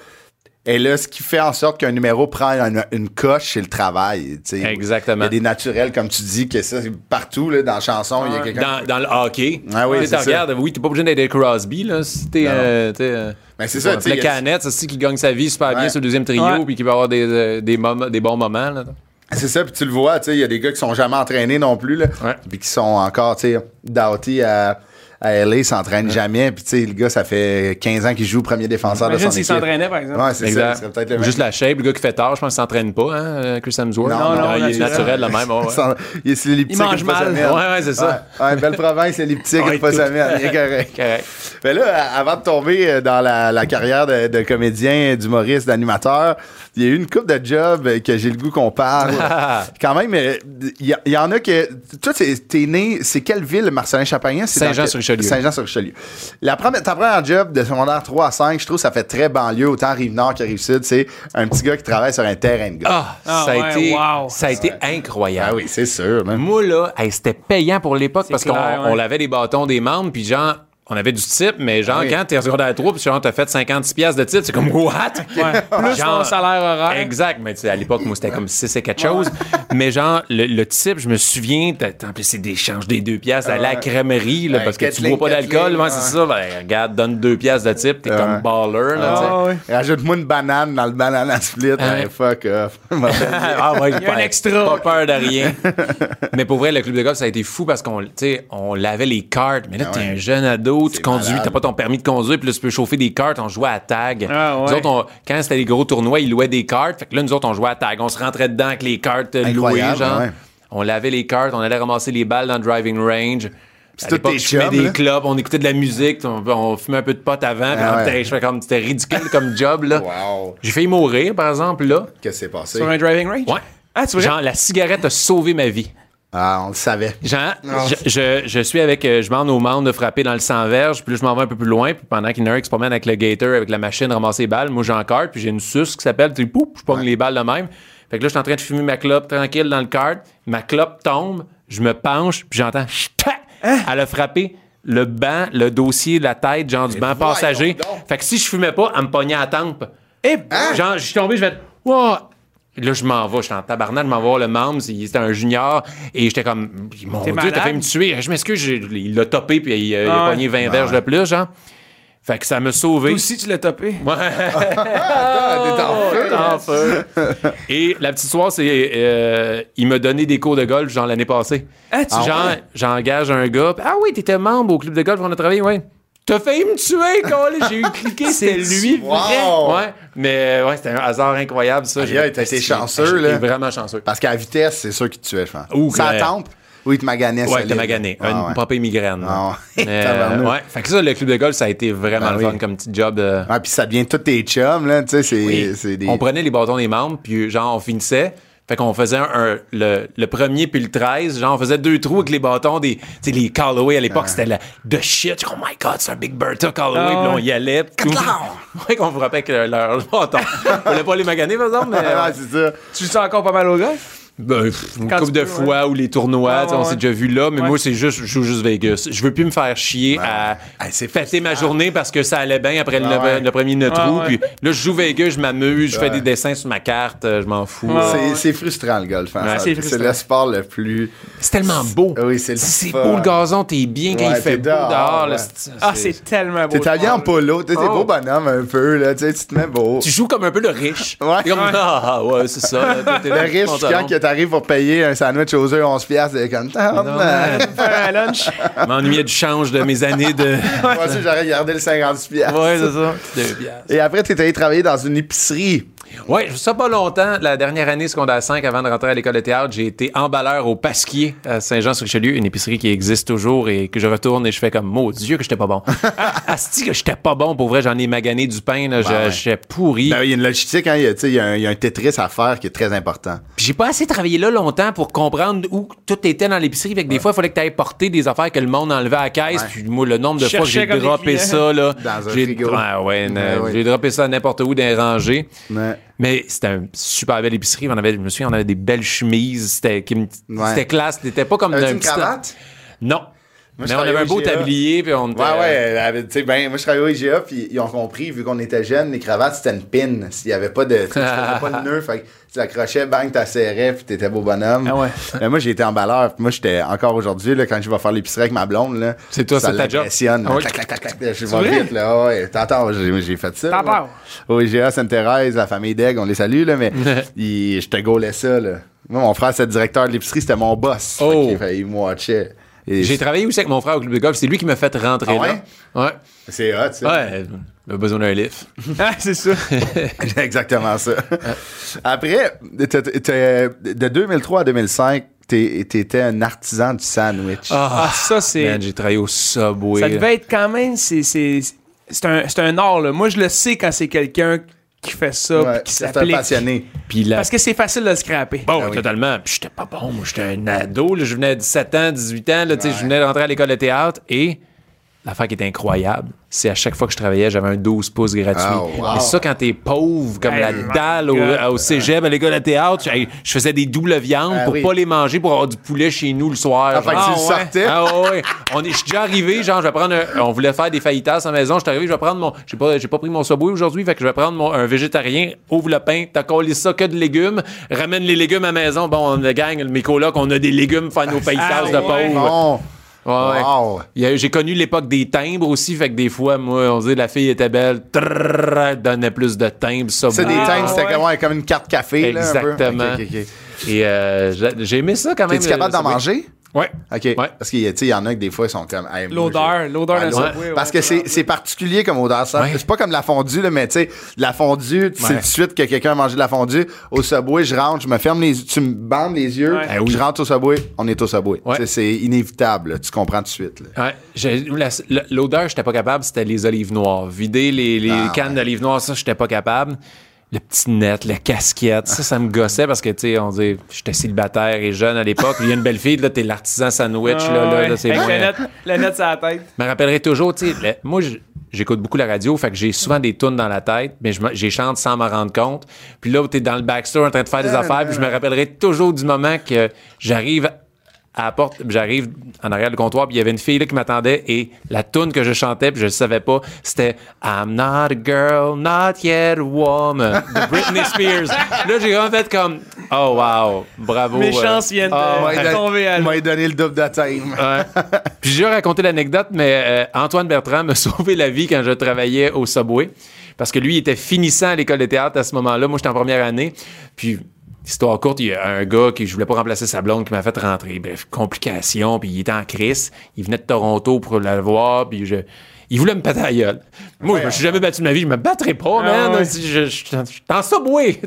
Elle là, ce qui fait en sorte qu'un numéro prend une, une coche, c'est le travail. tu sais. Exactement. Il y a des naturels, comme tu dis, que ça, c'est partout, là, dans la chanson, il y a quelqu'un. dans, dans le hockey. Ah oui, c'est oui, t'es pas obligé d'être Crosby, là. Si t'es. Euh, euh, Ben, c'est ça, tu sais, Le canette, c'est qui gagne sa vie super bien sur le deuxième trio, Ouais. puis qui va avoir des, euh, des, moments- des bons moments, là. C'est ça, puis tu le vois, tu sais, il y a des gars qui sont jamais entraînés non plus, là. Ouais. Puis qui sont encore, tu sais, à, à LA, ils s'entraînent jamais. Puis, tu sais, le gars, ça fait 15 ans qu'il joue premier défenseur de Imagine son s'il équipe. s'entraînait, par exemple. Ouais, c'est ça, peut-être. Juste la shape, le gars qui fait tard, je pense qu'il s'entraîne pas, hein, euh, Chris Hemsworth. Non, non, Ah, il est naturel. le même. Il est sur l'elliptique Il mange mal. Ouais, ouais, c'est ça. Ouais, ouais, belle province, elliptique une fois semaine. bien correct. Correct. Mais là, avant de tomber euh, dans la, la carrière de, de comédien, d'humoriste, d'animateur, il y a eu une coupe de jobs euh, que j'ai le goût qu'on parle. (laughs) Quand même, euh, il y, il en a que. Toi, t'es t'es né. C'est quelle ville, Marcelin Chapagnan? C'est dans Saint-Jean-sur-Richelieu. La première, ta première job de secondaire 3 à 5, je trouve que ça fait très banlieue, autant Rive-Nord que Rive-Sud. C'est un petit gars qui travaille sur un terrain de golf. Ah, Ah, ça a ouais, été, wow. ça a été incroyable. Ah oui, c'est sûr. Moi, là, hey, c'était payant pour l'époque parce qu'on ouais. lavait des bâtons des membres, puis genre, on avait du type, mais genre, Oui. quand t'es secondaire 3 puis genre, t'as fait 56 pièces de type, c'est comme, what? (laughs) Ouais. Plus Genre- mon salaire horaire. Exact, mais tu sais, à l'époque, moi, c'était comme 6 et quelque chose. mais genre, le, le type, je me souviens, t'as- en plus, c'est des deux pièces à la Ouais. crèmerie, là, Ouais, parce que tu bois pas d'alcool, ouais, c'est ça. Ben, regarde, donne deux pièces de type, t'es Ouais. comme baller, là. Ah, ouais. Rajoute-moi une banane dans le banana split. Hein? Ouais, fuck off. (laughs) ah ouais, Il y a un pas- extra. Pas peur de rien. (laughs) mais pour vrai, le club de golf, ça a été fou parce qu'on tu sais, on lavait les cartes. Mais là, Ah t'es ouais. un jeune ado, tu conduis, t'as pas ton permis de conduire, puis là, tu peux chauffer des cartes. On jouait à tag. Ah ouais. Nous autres, on- quand c'était les gros tournois, ils louaient des cartes. Fait que là, nous autres, on jouait à tag. On se rentrait dedans avec les cartes euh, louées, Incroyable, genre. ouais. On lavait les cartes, on allait ramasser les balles dans le driving range. À l'époque, je fumais des clubs, on écoutait de la musique, on, on fumait un peu de pot avant, puis Ah ouais. je fais comme c'était ridicule comme (laughs) job là. Wow. J'ai failli mourir par exemple là. Qu'est-ce qui s'est passé? Sur un driving range? Ouais. Ah, tu vois? Genre la cigarette a sauvé ma vie. Ah, on le savait. Genre, je, je, je suis avec, euh, je demande aux membres de frapper dans le sang verge, puis là, je m'en vais un peu plus loin, puis pendant qu'il y en a un qui se promène avec le gator, avec la machine, ramasser les balles, moi, j'en carte, puis j'ai une suce qui s'appelle, tu sais, pouf, je pogne les balles de même. Fait que là, je suis en train de fumer ma clope tranquille dans le cart, ma clope tombe, je me penche, puis j'entends, ch'tac! elle a frappé le banc, le dossier, la tête, genre du banc passager. Fait que si je fumais pas, elle me pognait à la tempe. Eh, Genre, je suis tombé, je vais être. Wow! Là, je m'en vais, je suis en tabarnak, je m'en vais voir le membre, il était un junior, et j'étais comme, mon Dieu, t'as fait me tuer. Je m'excuse, il l'a topé, puis il, a- il a Ah pogné 20 verges de plus, genre. Fait que ça m'a sauvé. Toi aussi, tu l'as topé? Ouais. (laughs) t'es en feu. T'es en feu. Et la petite histoire, c'est euh, il m'a donné des cours de golf, genre l'année passée. Ah, tu genre, ouais? j'engage un gars. Ah oui, t'étais membre au club de golf, on a travaillé, ouais. T'as failli me tuer, Colin. J'ai eu cliqué, (laughs) c'était lui. Wow. Ouais, mais ouais, c'était un hasard incroyable, ça. Aïe, t'as été chanceux, là. Vraiment chanceux. Parce qu'à vitesse, c'est sûr qu'il te tuait, je pense. Ouh, Ça tempe? Oui, il te maganait. Ouais, solide. t'as magané. Ah, Une ouais. popée migraine. Ah, (laughs) ouais. Fait que ça, le club de golf, ça a été vraiment Ah le fun oui. comme petit job. euh, Ouais, puis ça devient tous tes chums, là, tu sais, c'est Oui. des... On prenait les bâtons des membres, puis genre, on finissait. Fait qu'on faisait un, un- le, le premier puis le 13, genre, on faisait deux trous avec les bâtons des. Tu sais, les Callaway à l'époque, c'était la, de shit. Oh my god, c'est un Big Bertha Callaway, Ah puis là, on y allait. Tout. (laughs) ouais, qu'on frappait avec leur, leur (laughs) bâton. on voulait pas les maganer, par exemple, mais. (laughs) Ouais, c'est ça. Tu joues encore pas mal au golf? Ben, une Quand couple de peux, fois ou les tournois, Ah, on s'est ouais. déjà vu là, mais Ouais. moi c'est juste je joue juste Vegas. Je veux plus me faire chier à fêter ma journée parce que ça allait bien après le, Ah, ouais. le premier Ah, trou. ouais. Puis là je joue Vegas, je m'amuse, je fais des dessins sur ma carte, euh, je m'en fous. Ouais. C'est- C'est frustrant, le golf. hein, c'est le sport le plus... C'est tellement beau. Oui, c'est le C'est fun. beau le gazon, t'es bien quand Ouais, il fait beau dehors, là, Ah, c'est- tellement beau. T'es habillé en polo, t'es Oh. beau bonhomme un peu, là, tu te mets beau. Tu joues comme un peu le riche. Ouais. Ah ouais, c'est ça. Le riche, quand t'arrives pour payer un sandwich aux œufs 11 piastres, c'est comme... Ah. Faire un lunch. Je m'ennuyais du change de mes années de. Moi aussi, j'aurais gardé le 50 piastres. ouais, c'est ça. Deux piastres. Et après, t'es allé travailler dans une épicerie. Oui, ça pas longtemps. La dernière année secondaire 5, avant de rentrer à l'école de théâtre, j'ai été emballeur au Pasquier à Saint-Jean-sur-Richelieu, une épicerie qui existe toujours et que je retourne et je fais comme, mon Dieu que j'étais pas bon. (laughs) Asti que j'étais pas bon, pour vrai, j'en ai magané du pain, là, je- ouais. j'étais pourri. Ben, il y a une logistique, hein, il y il y a un- il y a un Tetris à faire qui est très important. Puis j'ai pas assez travaillé là longtemps pour comprendre où tout était dans l'épicerie. Fait que des fois, il fallait que tu ailles porter des affaires que le monde enlevait à la caisse. Ouais. Puis moi, le nombre de fois que j'ai droppé ça, là. Dans un j'ai, frigo. Ouais, ouais, Ouais, euh, ouais. j'ai droppé ça n'importe où dans les rangées. Ouais. Mais c'était un super belle épicerie. On avait, je me souviens, on avait des belles chemises. C'était, Ouais. c'était classe. C'était pas comme un une petit- cravate? Non. Moi, mais on avait un beau tablier. Puis on était, Ouais, ouais, tu sais, ben, moi, je travaillais au IGA, puis ils ont compris, vu qu'on était jeunes, les cravates, c'était une pin. S'il y avait pas de, tu pas de (laughs) nœud, fait que tu l'accrochais, bang, t'asserrais, puis t'étais beau bonhomme. Ah ouais. Mais moi, j'ai été emballeur, puis moi, j'étais encore aujourd'hui, là, quand je vais faire l'épicerie avec ma blonde, là. C'est toi, ça c'est ta job? là. Ah oui. Clac, clac, clac, clac, je vais vite, là. Ah Ouais, t'entends, j'ai j'ai fait ça. Là. parles? Au IGA Sainte-Thérèse, la famille Deg, on les salue, là, mais (laughs) je te gaulais ça, là. Moi, mon frère, c'était directeur de l'épicerie, c'était mon boss. Oh. Fait, il me watchait. J'ai travaillé aussi avec mon frère au club de golf. C'est lui qui m'a fait rentrer Ah là. Ouais? C'est hot, ça. Ouais. Il a besoin d'un lift. (laughs) Ah, c'est ça. (laughs) Exactement ça. Après, de 2003 à 2005, t'es- t'étais un artisan du sandwich. Ah, ça, c'est. J'ai travaillé au Subway. Ça devait être quand même. C'est un, c'est un art, là. Moi, je le sais quand c'est quelqu'un qui fait ça, Ouais, qui s'applique. passionné. Puis la Parce que c'est facile de le scraper. Bon, Ah oui. totalement. Puis j'étais pas bon. Moi, j'étais un ado. là. Je venais à 17 ans, 18 ans. Là, tu sais, Je venais de rentrer à l'école de théâtre et l'affaire qui est incroyable, c'est à chaque fois que je travaillais, j'avais un 12 pouces gratuit. Wow. Et ça, quand t'es pauvre, comme Hey, la dalle au, au cégep, à l'école de théâtre, je, je faisais des doubles viandes Ah pour oui. pas les manger, pour avoir du poulet chez nous le soir. Ah, fait que tu le Ah, ouais. sortais. Ah ouais. On est, je suis déjà arrivé, genre, je vais prendre un- on voulait faire des fajitas à la maison, je suis arrivé, je vais prendre mon, j'ai pas, j'ai pas pris mon Subway aujourd'hui, fait que je vais prendre mon, un végétarien, ouvre le pain, t'as collé ça que de légumes, ramène les légumes à la maison, bon, on a gang, mes colocs, on a des légumes, faire nos fajitas Ah, de ouais. pauvres. Bon. Ouais. Wow. J'ai connu l'époque des timbres aussi, fait que des fois, moi, on disait la fille était belle, trrr, elle donnait plus de timbres, ça. C'est des Ah, times, c'était ouais. comme, ouais, comme une carte café. Là, un peu. Exactement. Ok, ok. Et euh, j'ai aimé ça quand même. T'es-tu capable le d'en manger? Ouais. OK. Ouais. Parce qu'il y a- tu sais, il y en a que des fois, ils sont comme. hey, L'odeur, l'odeur Ah, l'odeur. Subway, Parce que c'est c'est particulier comme odeur. Ça. Ouais. C'est pas comme la fondue, là, mais tu sais, la fondue, tu sais Ouais. tout de suite que quelqu'un a mangé de la fondue. Au Subway, je rentre, je me ferme les yeux, tu me bandes les yeux, Ouais. Eh oui. je rentre au Subway, on est au Subway. C'est inévitable, là, tu comprends tout de suite. l'odeur, j'étais pas capable, c'était les olives noires. Vider les, les Ah, cannes d'olives noires, ça, j'étais pas capable. Le petit net, la casquette, ça, ça me gossait parce que, tu sais, on dit, j'étais célibataire et jeune à l'époque. Il y a une belle fille, là, t'es l'artisan sandwich, là, là, Ah, là, c'est moins- la nette, la sur la tête. Je me rappellerai toujours, tu sais, moi, j'écoute beaucoup la radio, fait que j'ai souvent des tunes dans la tête, mais j'ai chante sans m'en rendre compte. Puis là, t'es dans le backstore en train de faire des affaires, puis je me rappellerai toujours du moment que j'arrive à la porte, j'arrive en arrière du comptoir, puis il y avait une fille là, qui m'attendait, et la tune que je chantais, puis je le savais pas, c'était I'm not a girl, not yet a woman, de Britney Spears. là, j'ai vraiment fait comme, oh wow, bravo. Mes euh, chances viennent Ah, de m'a donné- tomber à l'eau. m'a donné le double de time. Ouais. Puis j'ai raconté l'anecdote, mais euh, Antoine Bertrand m'a (laughs) sauvé la vie quand je travaillais au Subway. Parce que lui, il était finissant à l'école de théâtre à ce moment-là. Moi, j'étais en première année. Puis, histoire courte, il y a un gars qui je voulais pas remplacer sa blonde qui m'a fait rentrer. Bref, complications. Puis il était en crise. Il venait de Toronto pour la voir. Puis je... Il voulait me péter la gueule. Moi, je me suis jamais battu de ma vie. Je me battrais pas, man. ouais. Je, je, je, je suis en Subway.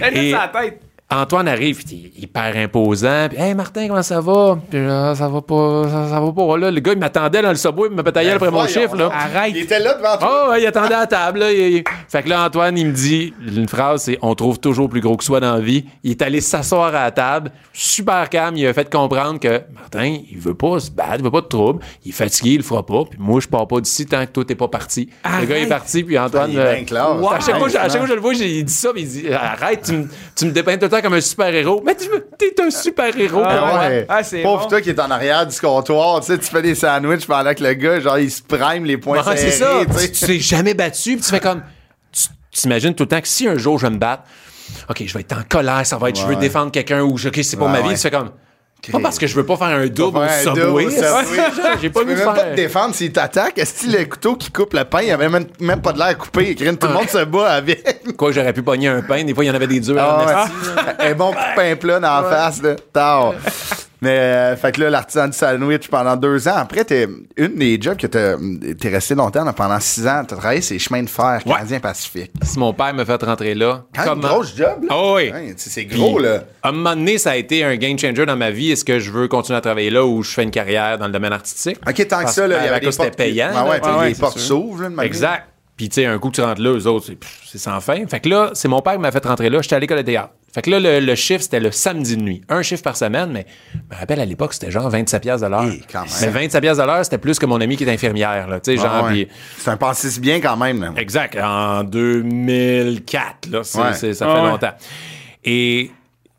Nette Et- la tête. Antoine arrive, puis il est hyper imposant. Puis, hey Martin, comment ça va? Puis, Ah, ça va pas, ça, ça va pas. Là, le gars, il m'attendait dans le subway, il me pétait la gueule après mon chiffre. Là. Arrête. Il était là devant toi. Oh, ouais, il attendait à la table. Là, Il- il- Fait que là, Antoine, il me dit une phrase c'est On trouve toujours plus gros que soi dans la vie. Il est allé s'asseoir à la table, super calme. Il a fait comprendre que Martin, il veut pas se battre, il veut pas de trouble. Il est fatigué, il le fera pas. Puis moi, je pars pas d'ici tant que toi, t'es pas parti. Le gars est parti, puis Antoine. Il est euh, bien clair. à chaque, fois, je- à chaque fois que je le vois, il dit ça, mais il dit Arrête, tu me, tu me dépeins tout le temps comme un super-héros. Mais tu t'es un super-héros Ah, moi. ouais. Ah, Pauvre bon. toi qui est en arrière du comptoir, tu sais, tu fais des sandwichs pendant que le gars, genre, il se prime les poings Ouais, c'est ça. serrés, tu t'es jamais battu, puis tu fais comme. Tu t'imagines tout le temps que si un jour je vais me battre, OK, je vais être en colère, ça va être je veux défendre quelqu'un ou je- OK, c'est pour Ouais, ma vie, ouais. tu fais comme. Pas parce que je veux pas faire un double au subway. J'ai pas Tu vu pas te défendre s'il t'attaque. Est-ce que le couteau qui coupe le pain, il avait même, même pas de l'air coupé? Tout le monde se bat avec. Quoi que j'aurais pu pogner un pain, des fois il y en avait des durs. Ah, ouais. Un bon coup de pain plat dans la face, là. Mais, euh, fait que là, l'artisan du sandwich pendant deux ans. Après, t'es, une des jobs que t'es resté longtemps, là, pendant six ans, t'as travaillé ces chemins de fer canadiens-pacifiques. Si mon père me fait rentrer là. Quand même une grosse job, là. Ah oui. Ouais, c'est c'est gros, là. À un moment donné, ça a été un game changer dans ma vie. Est-ce que je veux continuer à travailler là ou je fais une carrière dans le domaine artistique? OK, tant que ça, là, il y avait c'était payant, Ah ouais, là. sais, Ouais, ouais, les c'est portes s'ouvrent, là, de manière- Exact. Puis, tu sais, un coup que tu rentres là, eux autres, c'est, c'est sans fin. Fait que là, c'est mon père qui m'a fait rentrer là. J'étais à l'école de théâtre. Fait que là, le, le chiffre, c'était le samedi de nuit. Un chiffre par semaine, mais je me rappelle, à l'époque, c'était genre 27 pièces de l'heure. Même. Mais 27 pièces de l'heure, c'était plus que mon ami qui est infirmière, là. Tu sais, genre, Ah ouais. puis- C'est un passé bien quand même, là. Exact, en 2004, là, c'est- Ouais. c'est- ça Ah fait ouais. longtemps. Et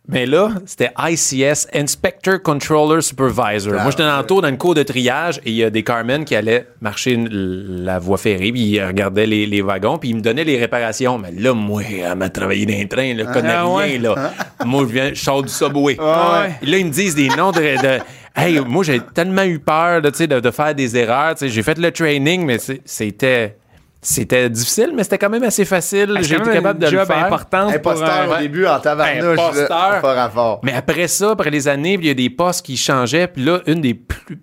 mais là, c'était ICS, Inspector Controller Supervisor. Moi, j'étais dans le tour dans une cour de triage et il y a des carmen qui allaient marcher une- la voie ferrée, puis ils regardaient les, les wagons, puis ils me donnaient les réparations. Mais là, moi, elle m'a travaillé dans les trains, là, je connais Ah rien, ouais. là. moi, je viens, je sors du subway. Ah ouais. Et Là, ils me disent des noms de. de- hey, moi, j'ai tellement eu peur là, tu sais, de, de faire des erreurs. J'ai fait le training, mais c'était. C'était difficile, mais c'était quand même assez facile. Ah, J'ai quand été même capable de le job faire. importante pour Imposteur un- au début en tabarnouche, Imposteur. rapport. Mais après ça, après les années, il y a des postes qui changeaient. Puis là, une des plus.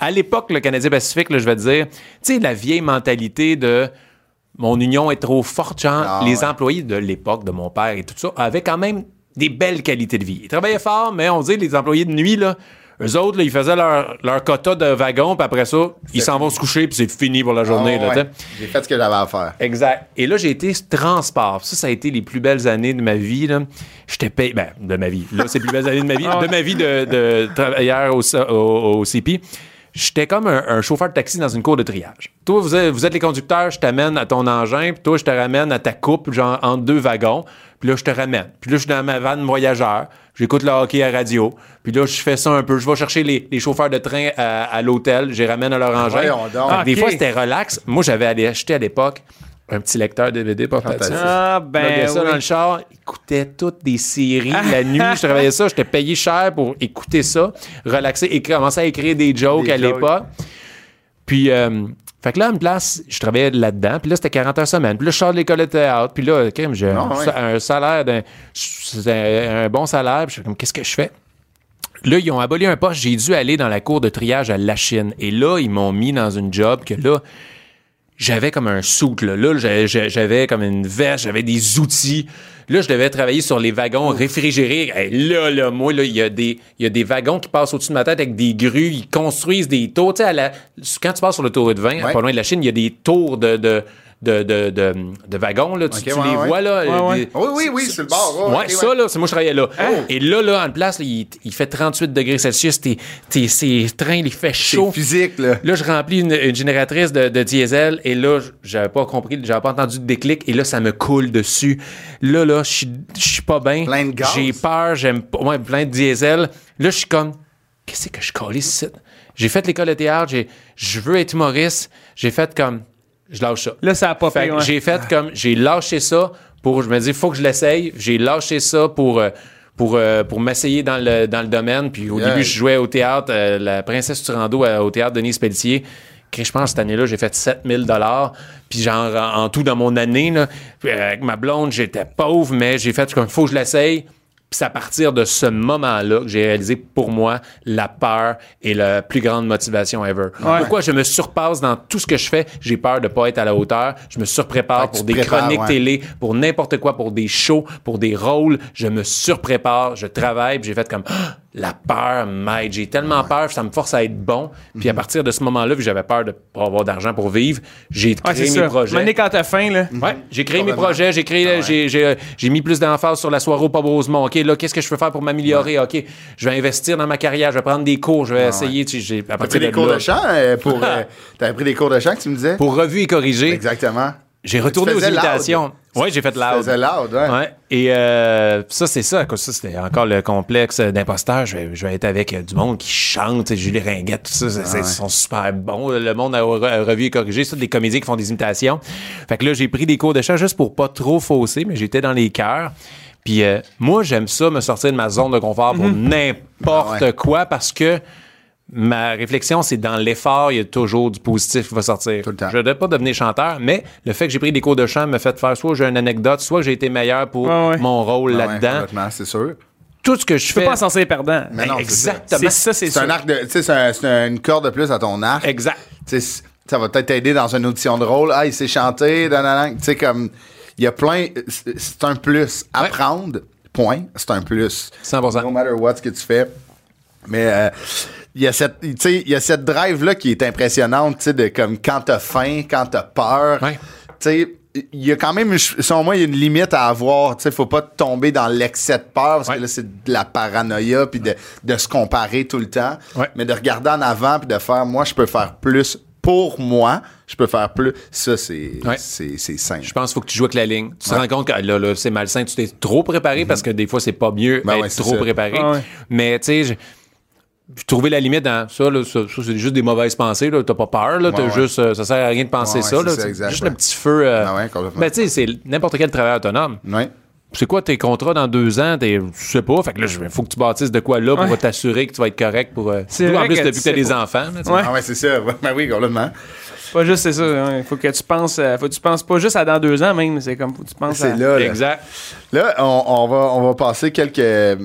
À l'époque, le Canadien Pacifique, là, je vais te dire, tu sais, la vieille mentalité de mon union est trop forte, genre, Ah, les ouais. employés de l'époque, de mon père et tout ça, avaient quand même des belles qualités de vie. Ils travaillaient fort, mais on dit, les employés de nuit, là, eux autres, là, ils faisaient leur, leur quota de wagons, puis après ça, ils s'en vont se coucher, puis c'est fini pour la journée. Ah ouais. J'ai fait ce que j'avais à faire. Exact. Et là, j'ai été transport. Ça, ça a été les plus belles années de ma vie. Là. J'étais payé. Ben, de ma vie. Là, c'est les plus belles années de ma vie. De ma vie de, de travailleur au, au, au CP. J'étais comme un, un chauffeur de taxi dans une cour de triage. Toi, vous êtes, vous êtes les conducteurs, je t'amène à ton engin, puis toi, je te ramène à ta coupe, genre entre deux wagons, puis là, je te ramène. Puis là, je suis dans ma vanne voyageur, j'écoute le hockey à radio, puis là, je fais ça un peu. Je vais chercher les, les chauffeurs de train à, à l'hôtel, je les ramène à leur engin. donc. Des fois, c'était relax. Moi, j'avais allé acheter à l'époque un petit lecteur DVD portatif. Fantastique. Ah, ben. ça oui. dans le char, écoutais toutes des séries la (laughs) nuit, je travaillais ça, j'étais payé cher pour écouter ça, relaxer et commencer à écrire des jokes Des à l'époque. Puis, euh, fait que là, à une place, je travaillais là-dedans, puis là, c'était 40 heures semaine. Puis là, je sors de l'école de théâtre, puis là, crème, j'ai un, salaire, d'un, c'était un bon salaire, puis je suis comme, qu'est-ce que je fais? Là, ils ont aboli un poste. J'ai dû aller dans la cour de triage à la Chine. Et là, ils m'ont mis dans une job que là, j'avais comme un soute. Là, là j'avais- j'avais comme une veste, j'avais des outils. Là, je devais travailler sur les wagons réfrigérés. Hey, là, là, moi, là, il y, a des- il y a des wagons qui passent au-dessus de ma tête avec des grues. Ils construisent des tours. Tu sais, à la- quand tu passes sur le tour de 20, Ouais. pas loin de la Chine, il y a des tours de, de, de, de, de- de wagons. Là. Tu, Ok, tu ouais, les ouais. vois, là. Ouais, euh, des- Oui, oui, oui, sur le bord. Ouais, ça, là, c'est moi, je travaillais là. Oh. Et là, là, en place, là, il, il fait 38 degrés Celsius. Tes, tes, ces trains, il fait C'est chaud. physique, là. Là, je remplis une, une génératrice de, de diesel et là, j'avais pas compris, j'avais pas entendu de déclic et là, ça me coule dessus. Là, là, je suis- je suis pas bien. Plein de gaz. J'ai peur, j'aime pas. Ouais, plein de diesel. Là, je suis comme, qu'est-ce que je colle ici? J'ai fait l'école de théâtre, j'ai, je veux être humoriste. J'ai fait comme, je lâche ça. Là, ça a pas Fait ouais. j'ai fait comme j'ai lâché ça pour je me dis faut que je l'essaye. J'ai lâché ça pour euh, pour euh, pour m'essayer dans le dans le domaine puis au Yeah. début je jouais au théâtre euh, la princesse Turando euh, au théâtre Denise Pelletier. Que je pense cette année-là, j'ai fait 7000 dollars. Puis genre en, en tout dans mon année là, avec ma blonde, j'étais pauvre mais j'ai fait comme faut que je l'essaye. Puis c'est à partir de ce moment-là que j'ai réalisé pour moi la peur est la plus grande motivation ever. Pourquoi je me surpasse dans tout ce que je fais, j'ai peur de pas être à la hauteur, je me surprépare pour des prépares, chroniques ouais. télé, pour n'importe quoi, pour des shows, pour des rôles, je me surprépare, je travaille, puis j'ai fait comme Ah, la peur m'aide, j'ai tellement peur, ça me force à être bon. Puis Mhm. à partir de ce moment-là, vu que j'avais peur de pas avoir d'argent pour vivre, j'ai Ouais, créé mes projets. Quand t'as faim, là. Ouais, j'ai créé mes projets, j'ai créé, j'ai, j'ai, j'ai mis plus d'emphase sur la soirée au Rosemont. OK, là, qu'est-ce que je peux faire pour m'améliorer? OK, je vais investir dans ma carrière, je vais prendre des cours, je vais essayer. tu sais, à partir pris des de cours là, de chant euh, pour. (laughs) euh, T'avais pris des cours de chant que tu me disais? Pour revue et corriger, Exactement. J'ai retourné Tu aux imitations. Oui, j'ai fait Tu loud. faisais loud, ouais. Ouais. Et euh, ça, c'est ça. Ça, c'était encore le complexe d'imposteur. Je vais, je vais être avec euh, du monde qui chante, tu Julie Ringuette, tout ça. c'est- c'est- Ils sont super bons. Le monde a re- a revu et corrigé. C'est des comédiens qui font des imitations. Fait que là, j'ai pris des cours de chant juste pour pas trop fausser, mais j'étais dans les cœurs. Puis euh, moi, j'aime ça, me sortir de ma zone de confort pour n'importe Ah ouais. quoi parce que ma réflexion, c'est dans l'effort, il y a toujours du positif qui va sortir. Tout le temps. Je ne devrais pas devenir chanteur, mais le fait que j'ai pris des cours de chant me fait faire soit j'ai une anecdote, soit j'ai été meilleur pour Ouais, ouais. mon rôle Ah ouais, là-dedans. complètement, c'est sûr. Tout ce que je Tu peux fais. pas s'en sortir perdant. Mais non, c'est exactement. C'est ça, c'est C'est un ça. arc de. Tu sais, c'est un- c'est un- une corde de plus à ton arc. Exact. Tu ça va peut-être t'aider dans une audition de rôle. Ah, il sait chanter. Tu sais, comme. Il y a plein. C'est c'est un plus. Apprendre, point. C'est un plus. 100%. No matter what ce que tu fais. Mais. euh, il y a cette, tu sais, il y a cette drive-là qui est impressionnante, tu sais, de comme quand t'as faim, quand t'as peur. Ouais. Tu sais, il y a quand même, selon moi, il y a une limite à avoir. Tu sais, faut pas tomber dans l'excès de peur parce Ouais. que là, c'est de la paranoïa puis de, de se comparer tout le temps. Ouais. Mais de regarder en avant puis de faire, moi, je peux faire plus pour moi. Je peux faire plus. Ça, c'est, Ouais. c'est, c'est simple. Je pense qu'il faut que tu joues avec la ligne. Tu te rends compte que là, là, c'est malsain, tu t'es trop préparé parce que des fois, c'est pas mieux Ben d'être ouais, c'est trop ça. préparé. Ah ouais. Mais tu sais, je- trouver la limite dans ça, là, ça, ça, c'est juste des mauvaises pensées. Là. T'as pas peur. Là, t'as Ouais, ouais. juste, euh, ça sert à rien de penser Ouais, ouais, ça. c'est Là, ça, exact, juste le petit feu. euh, Ah ben, tu sais, c'est n'importe quel travail autonome. Ouais. C'est quoi tes contrats dans deux ans? T'es, je sais pas. Fait que là, il faut que tu bâtisses de quoi là pour Ouais. t'assurer que tu vas être correct pour. euh, en plus, que depuis tu que t'as des enfants. là. Ah ouais, c'est ça. (laughs) Ben oui, complètement. Pas juste, c'est ça. Il faut que tu penses. euh, faut que tu penses pas juste à dans deux ans, même. C'est comme, faut que tu penses à. C'est là, là. Exact. Là, on, on va, on va passer quelques euh,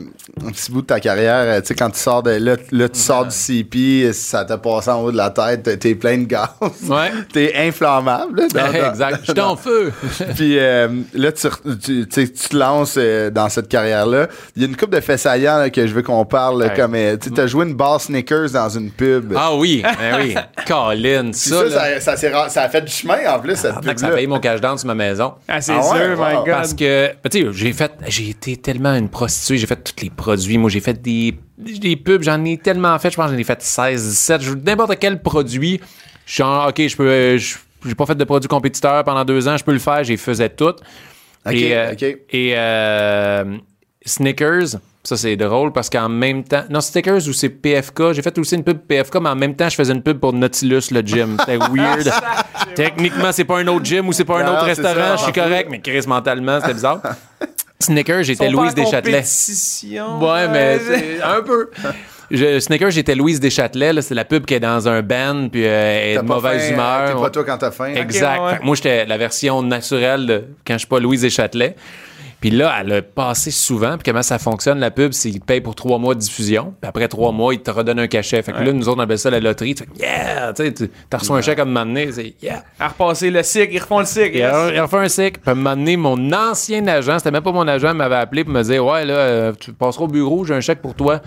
un petit bout de ta carrière. Euh, Tu sais, quand tu sors de là, là tu sors du CP, ça t'a passé en haut de la tête, t'es- plein de gaz. Ouais. (laughs) T'es inflammable. là, dans- (laughs) dans- exact. Je suis en feu. (laughs) Puis euh, là, tu, tu, tu sais, tu te lances euh, dans cette carrière-là. Il y a une coupe de faits saillants là, que je veux qu'on parle. Comme, euh, tu as joué une barre Snickers dans une pub. Ah oui, ben oui. Colin, ça, ça, là. ça, ça, a fait du chemin en plus, cette que ça a payé mon cash down sur ma maison. Ah, c'est Ah ouais, sûr, my. God. Parce que, ben, tu sais, j'ai fait, j'ai été tellement une prostituée, j'ai fait tous les produits. Moi, j'ai fait des, des pubs, j'en ai tellement fait, je pense que j'en ai fait 16, 17. Je- N'importe quel produit, je suis en, OK, je peux, euh, je- j'ai pas fait de produits compétiteurs pendant deux ans, je peux le faire, j'ai faisais tout. Ok, et euh, ok. et euh, Snickers, ça c'est drôle parce qu'en même temps, non, Snickers ou c'est PFK, j'ai fait aussi une pub PFK, mais en même temps, je faisais une pub pour Nautilus, le gym. (laughs) C'était weird. Techniquement, c'est pas un autre gym ou c'est pas un autre restaurant, je suis correct, mais Chris, mentalement, c'était bizarre. (laughs) Snickers, j'étais Louise Deschâtelet. Ouais, mais un peu. Je, Snickers, j'étais Louise Deschâtelet. C'est la pub qui est dans un band, puis euh, elle est de mauvaise faim, humeur. T'es pas toi quand t'as faim. Exact. Ouais, moi, j'étais la version naturelle de quand je suis pas Louise Deschâtelet. Puis là, elle a passé souvent. Puis comment ça fonctionne, la pub, c'est qu'ils payent pour trois mois de diffusion. Puis après trois mois, ils te redonnent un cachet. Fait que là, nous autres, on appelle ça la loterie. Tu fais, yeah! Tu sais, tu as reçu un chèque à me m'amener. C'est yeah! À repasser le cycle, ils refont le cycle. Il a, il a refait un cycle, puis m'amener mon ancien agent, c'était même pas mon agent, il m'avait appelé pour me dire Ouais, là, euh, tu passeras au bureau, j'ai un chèque pour toi.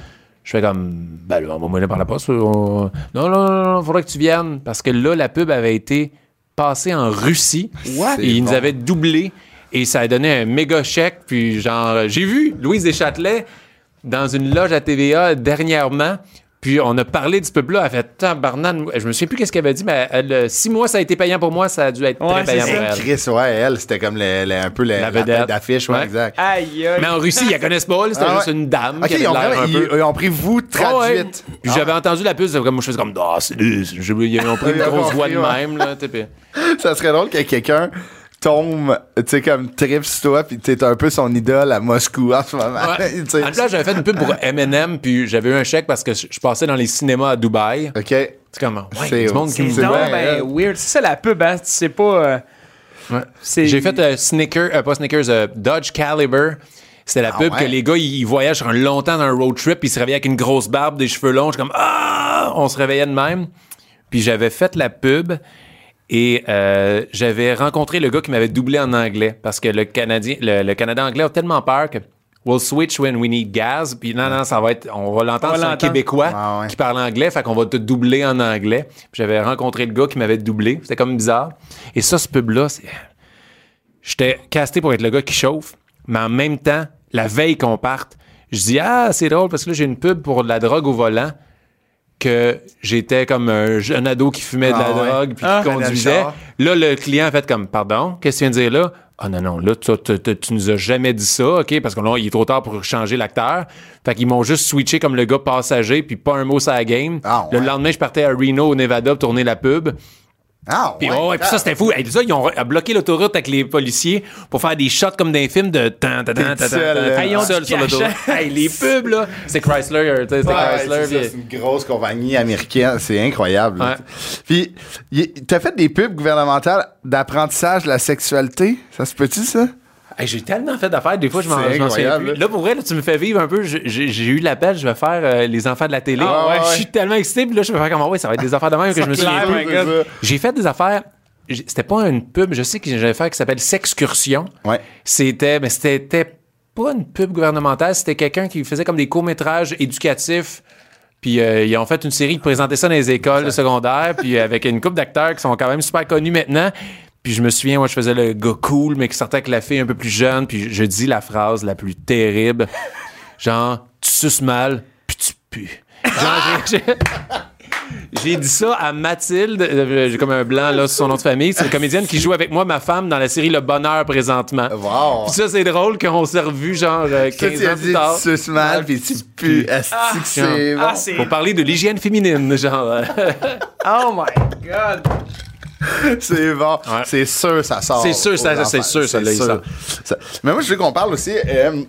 Je fais comme Ben là, on va m'aller par la poste. on- Non, non, non, non, faudrait que tu viennes. Parce que là, la pub avait été passée en Russie. What? Et ils nous avaient doublé. Et ça a donné un méga chèque. Puis genre, j'ai vu Louise Deschâtelet dans une loge à TVA dernièrement. Puis on a parlé de ce pub-là. Elle fait tabarnane. Je me souviens plus qu'est-ce qu'elle avait dit, mais elle, six mois, ça a été payant pour moi. Ça a dû être Ouais, très payant c'est pour elle. Chris, ouais, elle, c'était comme le- le- un peu le- La vedette. d'affiche, ouais, Ouais. exact. Aïe, aïe. Mais en Russie, ils la connaissent pas. C'était Ah juste une dame Ok, qui avait ils ont, l'air vraiment- un ils, peu... ils ont pris vous Ah ouais. traduite. Puis j'avais entendu la c'était comme moi je faisais comme ah c'est je- ils ont pris une grosse voix de même là, Ça serait drôle que quelqu'un tombe, tu sais, comme trip sur toi, puis t'es un peu son idole à Moscou en ce moment. Ouais. (laughs) En plus, j'avais fait une pub pour M&M, puis j'avais eu un chèque parce que je passais dans les cinémas à Dubaï. OK. C'est comme, ouais, C'est- du monde qui me ben weird. C'est ça la pub, hein. Tu sais pas. euh, Ouais. c'est- J'ai fait euh, Snickers, euh, pas Snickers, euh, Dodge Caliber. C'était la Ah pub ouais? que les gars, ils, voyagent sur un longtemps dans un road trip, puis ils se réveillaient avec une grosse barbe, des cheveux longs. Je suis comme, ah! On se réveillait de même. Puis j'avais fait la pub et euh, j'avais rencontré le gars qui m'avait doublé en anglais parce que le Canadien, le, le Canada anglais a tellement peur que we'll switch when we need gas. Puis non, non, ça va être, on va l'entendre sur un. Québécois Ah ouais. qui parle anglais, fait qu'on va te doubler en anglais. Puis j'avais rencontré le gars qui m'avait doublé. C'était comme bizarre. Et ça, ce pub-là, c'est j'étais casté pour être le gars qui chauffe, mais en même temps, la veille qu'on parte, je dis Ah, c'est drôle parce que là, j'ai une pub pour de la drogue au volant que j'étais comme un jeune ado qui fumait de la Ah ouais. drogue puis Ah. qui conduisait. Prenait Là, le client a fait comme Pardon, qu'est-ce que tu viens de dire là? Ah non, non, là, tu, tu, tu- tu nous as jamais dit ça, OK? Parce que là, il est trop tard pour changer l'acteur. Fait qu'ils m'ont juste switché comme le gars passager, puis pas un mot sur la game. Ah Le lendemain, je partais à Reno, au Nevada, pour tourner la pub. Ah, Puis, ouais. oh, ouais, puis ça, c'était fou. Hey, ça, ils ont bloqué l'autoroute avec les policiers pour faire des shots comme dans les films de tan, tan, tan, ils ont seul du sur l'autoroute. Hey, les pubs, là. C'est Chrysler, tu sais, c'est Ouais, Chrysler. c'est une grosse compagnie américaine, c'est incroyable. Ouais. Puis, y- t'as fait des pubs gouvernementales d'apprentissage de la sexualité, ça se peut-tu ça? Hey, j'ai tellement fait d'affaires, des fois, je m'en souviens plus. là. Pour vrai, là, tu me fais vivre un peu. J'ai- eu l'appel, je vais faire euh, les enfants de la télé. Ah ouais, Je suis tellement excité, puis là, je vais faire comme, ah ouais, ça va être des affaires de même que je me souviens plus. J'ai fait des affaires. C'était pas une pub, je sais que j'avais fait qui s'appelle Sexcursion. Ouais. C'était, mais c'était pas une pub gouvernementale, c'était quelqu'un qui faisait comme des courts-métrages éducatifs. Puis euh, ils ont fait une série qui présentait ça dans les écoles secondaires, puis avec une couple d'acteurs qui sont quand même super connus maintenant. Puis je me souviens, moi, je faisais le gars cool, mais qui sortait avec la fille un peu plus jeune, puis je dis la phrase la plus terrible. (laughs) Genre, tu suces mal, puis tu pues. Genre, j'ai- j'ai- j'ai dit ça à Mathilde, euh, j'ai comme un blanc là sur son nom de famille. C'est une comédienne qui joue avec moi, ma femme, dans la série Le Bonheur présentement. Wow. Puis ça, c'est drôle qu'on s'est revus genre euh, Ça, 15 tu as ans dit plus tard. tu suces mal, puis tu pues. Que c'est bon. Ah, c'est. Pour parler de l'hygiène féminine, genre. euh. (laughs) Oh my god. (laughs) C'est bon. C'est sûr, ça sort. C'est sûr, ça- c'est sûr. Ça- Mais moi, je veux qu'on parle aussi. euh,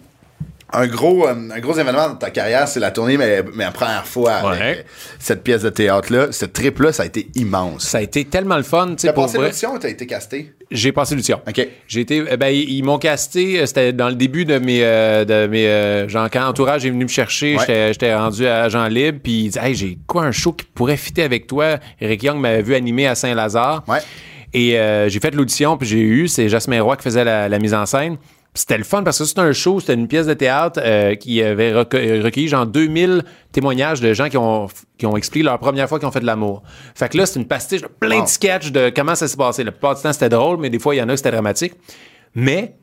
un gros, euh, un gros événement dans ta carrière, c'est la tournée, mais, mais la première fois avec Ouais. cette pièce de théâtre-là. Cette trip-là, ça a été immense. Ça a été tellement le fun, tu sais, T'as passé l'audition ou t'as été casté? J'ai passé l'audition. OK. J'ai été, euh, ben, ils m'ont casté, euh, c'était dans le début de mes, euh, de mes, euh, genre, quand Entourage est venu me chercher, Ouais. j'étais- j'étais rendu à Jean Libre, puis il dit, hey, j'ai quoi un show qui pourrait fitter avec toi? Eric Young m'avait vu animer à Saint-Lazare. Ouais. Et euh, j'ai fait l'audition, puis j'ai eu, c'est Jasmin Roy qui faisait la, la mise en scène. C'était le fun parce que c'était un show, c'était une pièce de théâtre euh, qui avait recu- recueilli genre 2000 témoignages de gens qui ont, qui ont expliqué leur première fois qu'ils ont fait de l'amour. Fait que là, c'est une pastiche de plein Wow. de sketchs de comment ça s'est passé. La plupart du temps, c'était drôle, mais des fois, il y en a qui c'était dramatique. Mais,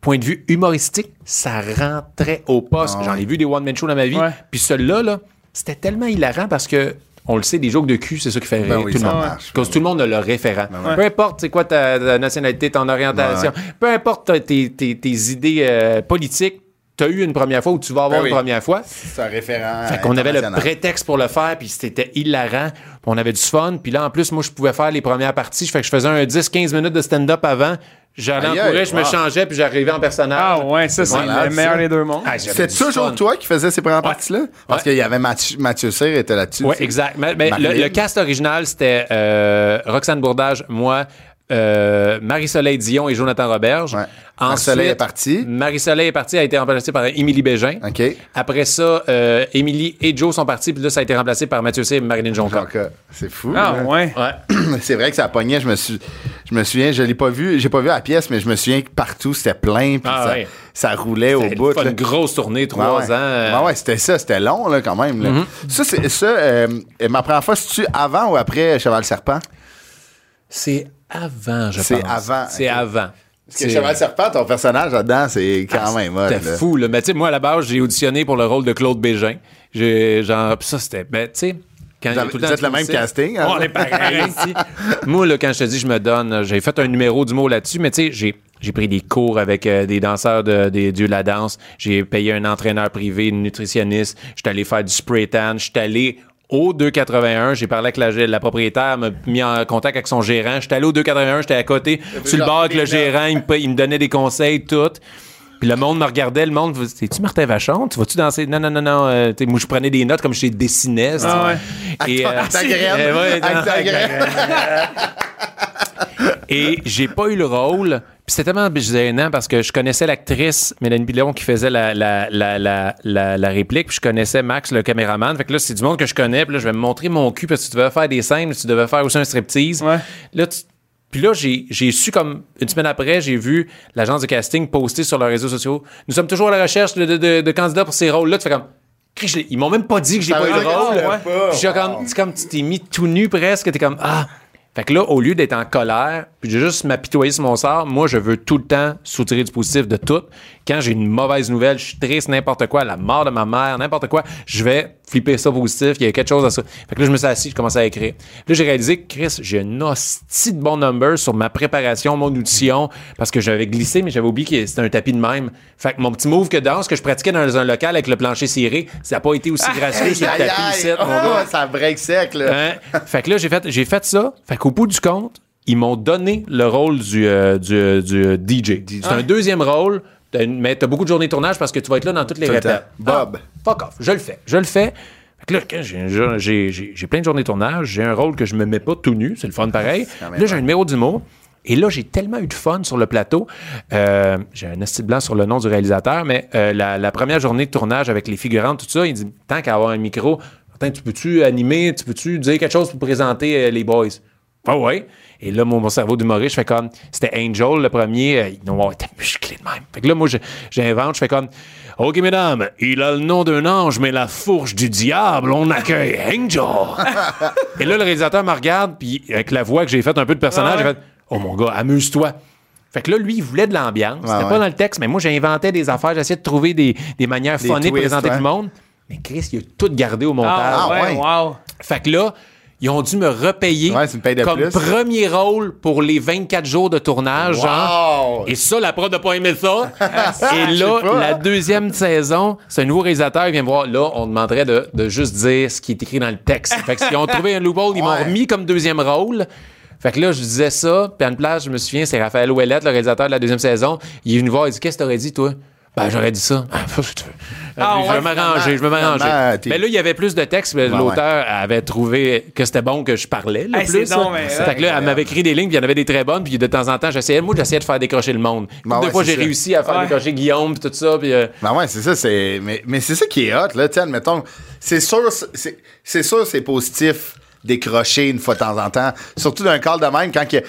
point de vue humoristique, ça rentrait au poste. Ah J'en ai vu des one-man shows dans ma vie. Puis celui-là, là, c'était tellement hilarant parce que, on le sait, des jokes de cul, c'est ça qui fait rire Ben oui, tout le monde. marche. Parce que tout le monde a le référent. ouais. Peu importe c'est quoi ta, ta nationalité, ton orientation, peu importe ta- tes, tes- tes idées euh, politiques, tu as eu une première fois ou tu vas avoir Ben oui. une première fois. C'est un référent. Fait qu'on avait le prétexte pour le faire, puis c'était hilarant. On avait du fun. Puis là, en plus, moi, je pouvais faire les premières parties. Fait que je faisais un 10-15 minutes de stand-up avant. J'allais en courir, je me wow. changeais, puis j'arrivais en personnage. Ah ouais, ça, c'est Voilà, le meilleur ça. des deux mondes. Ah, C'est toujours fun. toi qui faisais ces premières parties-là? Parce Ouais. qu'il y avait Mathieu, Mathieu Cyr était là-dessus. Oui, exact. Mais, mais le, Marilyn. le cast original, c'était euh, Roxane Bourdage, moi, euh, Marie-Soleil Dion et Jonathan Roberge. Ouais. Marie-Soleil est partie. Marie-Soleil est partie, a été remplacée par Émilie Bégin. OK. Après ça, euh, Émilie et Joe sont partis, puis là, ça a été remplacé par Mathieu C et Marilyn Jonca. C'est fou. Ah là. ouais. Ouais. (clears throat) C'est vrai que ça pognait. Je me suis, je me souviens, je l'ai pas vu, j'ai pas vu la pièce, mais je me souviens que partout c'était plein, puis Ah ça, ouais. ça roulait au C'était bout. une, là. une grosse tournée, Ouais, trois ouais. ans. euh, Mm-hmm. Ouais, ouais, c'était ça, c'était long là, quand même. là. Ça, c'est ça. euh, ma première fois, c'est-tu avant ou après Cheval Serpent? C'est avant, je pense. C'est avant, C'est avant. Parce que Cheval Serpent, ton personnage là-dedans, c'est quand Ah, même. C'était là. fou, là. Mais tu sais, moi, à la base, j'ai auditionné pour le rôle de Claude Bégin. J'ai, genre, pis ça, c'était, ben, tu sais, quand Vous avez- tout le vous temps êtes le même casting, hein? Oh, on est pareil, (laughs) ici. Moi, là, quand je te dis, je me donne, j'ai fait un numéro du mot là-dessus, mais tu sais, j'ai, j'ai pris des cours avec euh, des danseurs de, des dieux de la danse. J'ai payé un entraîneur privé, une nutritionniste. J'étais allé faire du spray tan. J'étais allé au 281. J'ai parlé avec la, la propriétaire, m'a mis en contact avec son gérant. J'étais allé au 281, j'étais à côté, sur le bar avec le gérant. Il me, il me donnait des conseils, tout. Puis le monde me regardait, le monde, c'est-tu Martin Vachon? Tu vas-tu danser? Non, non, non, non. euh, moi, je prenais des notes comme je dessinais. Ah ouais. Et, euh, Avec ta graine. euh, ouais, Avec ta graine. Et j'ai pas eu le rôle. Puis c'était tellement gênant parce que je connaissais l'actrice Mélanie Pilon qui faisait la, la, la, la, la, la réplique, puis je connaissais Max, le caméraman. Fait que là, c'est du monde que je connais. Puis là, je vais me montrer mon cul parce que tu devais faire des scènes, tu devais faire aussi un striptease. Ouais. Là, tu- puis là, j'ai j'ai su comme une semaine après, j'ai vu l'agence de casting poster sur leurs réseaux sociaux. Nous sommes toujours à la recherche de, de, de- de candidats pour ces rôles-là. Tu fais comme. Christ, je l'ai- Ils m'ont même pas dit que j'ai Ça pas eu le rôle. Ouais. Puis j'ai comme, c'est comme tu t'es mis tout nu presque. T'es comme ah. Fait que là, au lieu d'être en colère, puis de juste m'apitoyer sur mon sort, moi, je veux tout le temps soutirer du positif de tout. Quand j'ai une mauvaise nouvelle, je suis triste, n'importe quoi, la mort de ma mère, n'importe quoi, je vais flipper ça positif, il y a quelque chose à ça. Fait que là, je me suis assis, je commençais à écrire. Là, j'ai réalisé que, Chris, j'ai un hostie de bon number sur ma préparation, mon audition, parce que j'avais glissé, mais j'avais oublié que c'était un tapis de même. Fait que mon petit move que danse que je pratiquais dans un local avec le plancher ciré, ça n'a pas été aussi (laughs) gracieux sur le tapis ici, mon Oh, gars. ça break sec, là. Hein? Fait que là, j'ai fait, j'ai fait ça. Fait qu'au bout du compte, ils m'ont donné le rôle du, euh, du, euh, du, euh, DJ. C'est un deuxième rôle, t'as une- mais t'as beaucoup de journées de tournage parce que tu vas être là dans toutes les Tout le répètes. temps. Bob. Ah, fuck off. Je le fais. Je le fais. Fait que là, quand j'ai, j'ai, j'ai, j'ai plein de journées de tournage, j'ai un rôle que je me mets pas tout nu, c'est le fun pareil. quand même Là, j'ai un numéro d'humour. Et là, j'ai tellement eu de fun sur le plateau. Euh, j'ai un esti blanc sur le nom du réalisateur, mais euh, la, la première journée de tournage avec les figurantes, tout ça, il dit tant qu'à avoir un micro, Martin, tu peux-tu animer, tu peux-tu dire quelque chose pour présenter euh, les boys? Ah ouais. Et là, mon, mon cerveau d'humoriste, je fais comme, c'était Angel le premier, euh, non, ouais, t'es musclé de même. Fait que là, moi, j'invente, je fais comme, OK, mesdames, il a le nom d'un ange, mais la fourche du diable, on accueille Angel. (laughs) Et là, le réalisateur me regarde, puis avec la voix que j'ai faite un peu de personnage, Ah ouais. j'ai fait, oh mon gars, amuse-toi. Fait que là, lui, il voulait de l'ambiance. C'était ouais. pas dans le texte, mais moi, j'inventais des affaires, j'essayais de trouver des, des manières Des funny de présenter ouais. tout le monde. Mais Chris, il a tout gardé au montage. Ah, ouais, ouais. wow. Fait que là, ils ont dû me repayer Ouais, c'est une paye de comme plus. premier rôle pour les 24 jours de tournage. Genre. Wow! Et ça, la prod n'a pas aimé ça. (laughs) Et là, la hein. deuxième saison, c'est un nouveau réalisateur, il vient me voir. Là, on demanderait de, de juste dire ce qui est écrit dans le texte. Fait que s'ils ont trouvé un loophole, ils m'ont remis comme deuxième rôle. Fait que là, je disais ça, puis à une place, je me souviens, c'est Raphaël Ouellette, le réalisateur de la deuxième saison. Il est venu voir, il dit Qu'est-ce que t'aurais dit, toi Ben, j'aurais dit ça. Ah, (laughs) Ah, je vais m'arranger, je vais m'arranger. Mais là, il y avait plus de texte, mais l'auteur avait trouvé que c'était bon que je parlais. Là, Hey, plus, là. mais, Fait que là, elle m'avait écrit des lignes, puis il y en avait des très bonnes, puis de temps en temps, j'essayais, moi, j'essayais de faire décrocher le monde. Une Ben couple ouais, de fois, j'ai réussi à faire Ouais. décrocher Guillaume, puis tout ça, puis. euh, Ben ouais, c'est ça, c'est. Mais, mais c'est ça qui est hot, là, sais, admettons. C'est sûr, c'est sûr, c'est positif décrocher une fois de temps en temps. Surtout d'un call de même, quand, que-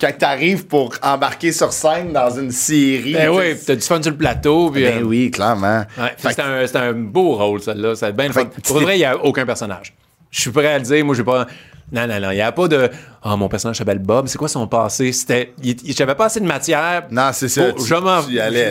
quand t'arrives pour embarquer sur scène dans une série. Ben oui, t'as du fun sur le plateau. Ben euh, oui, clairement. Ouais, c'était un, un beau rôle, celle-là. C'est bien Fait Pour vrai, il n'y a aucun personnage. Je suis prêt à le dire. Moi, j'ai pas. Non, non, non. Il n'y a pas de. Ah, mon personnage s'appelle Bob. C'est quoi son passé? C'était. il- il- J'avais pas assez de matière. Non, c'est ça.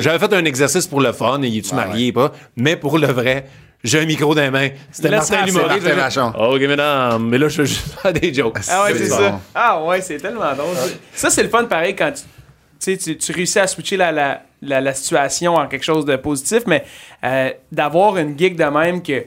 J'avais fait un exercice pour le fun. Et es-tu marié, pas? Mais pour le vrai. J'ai un micro dans les mains. C'était Martin c'est l'humoriste. Martin Je- Vachon. OK, mesdames. Mais là, je fais juste (laughs) faire des jokes. Ah ouais, c'est bon. ça. Ah ouais, c'est tellement drôle. Ça, c'est le fun pareil quand tu, tu, sais, tu, tu réussis à switcher la, la, la, la situation en quelque chose de positif, mais euh, d'avoir une gig de même que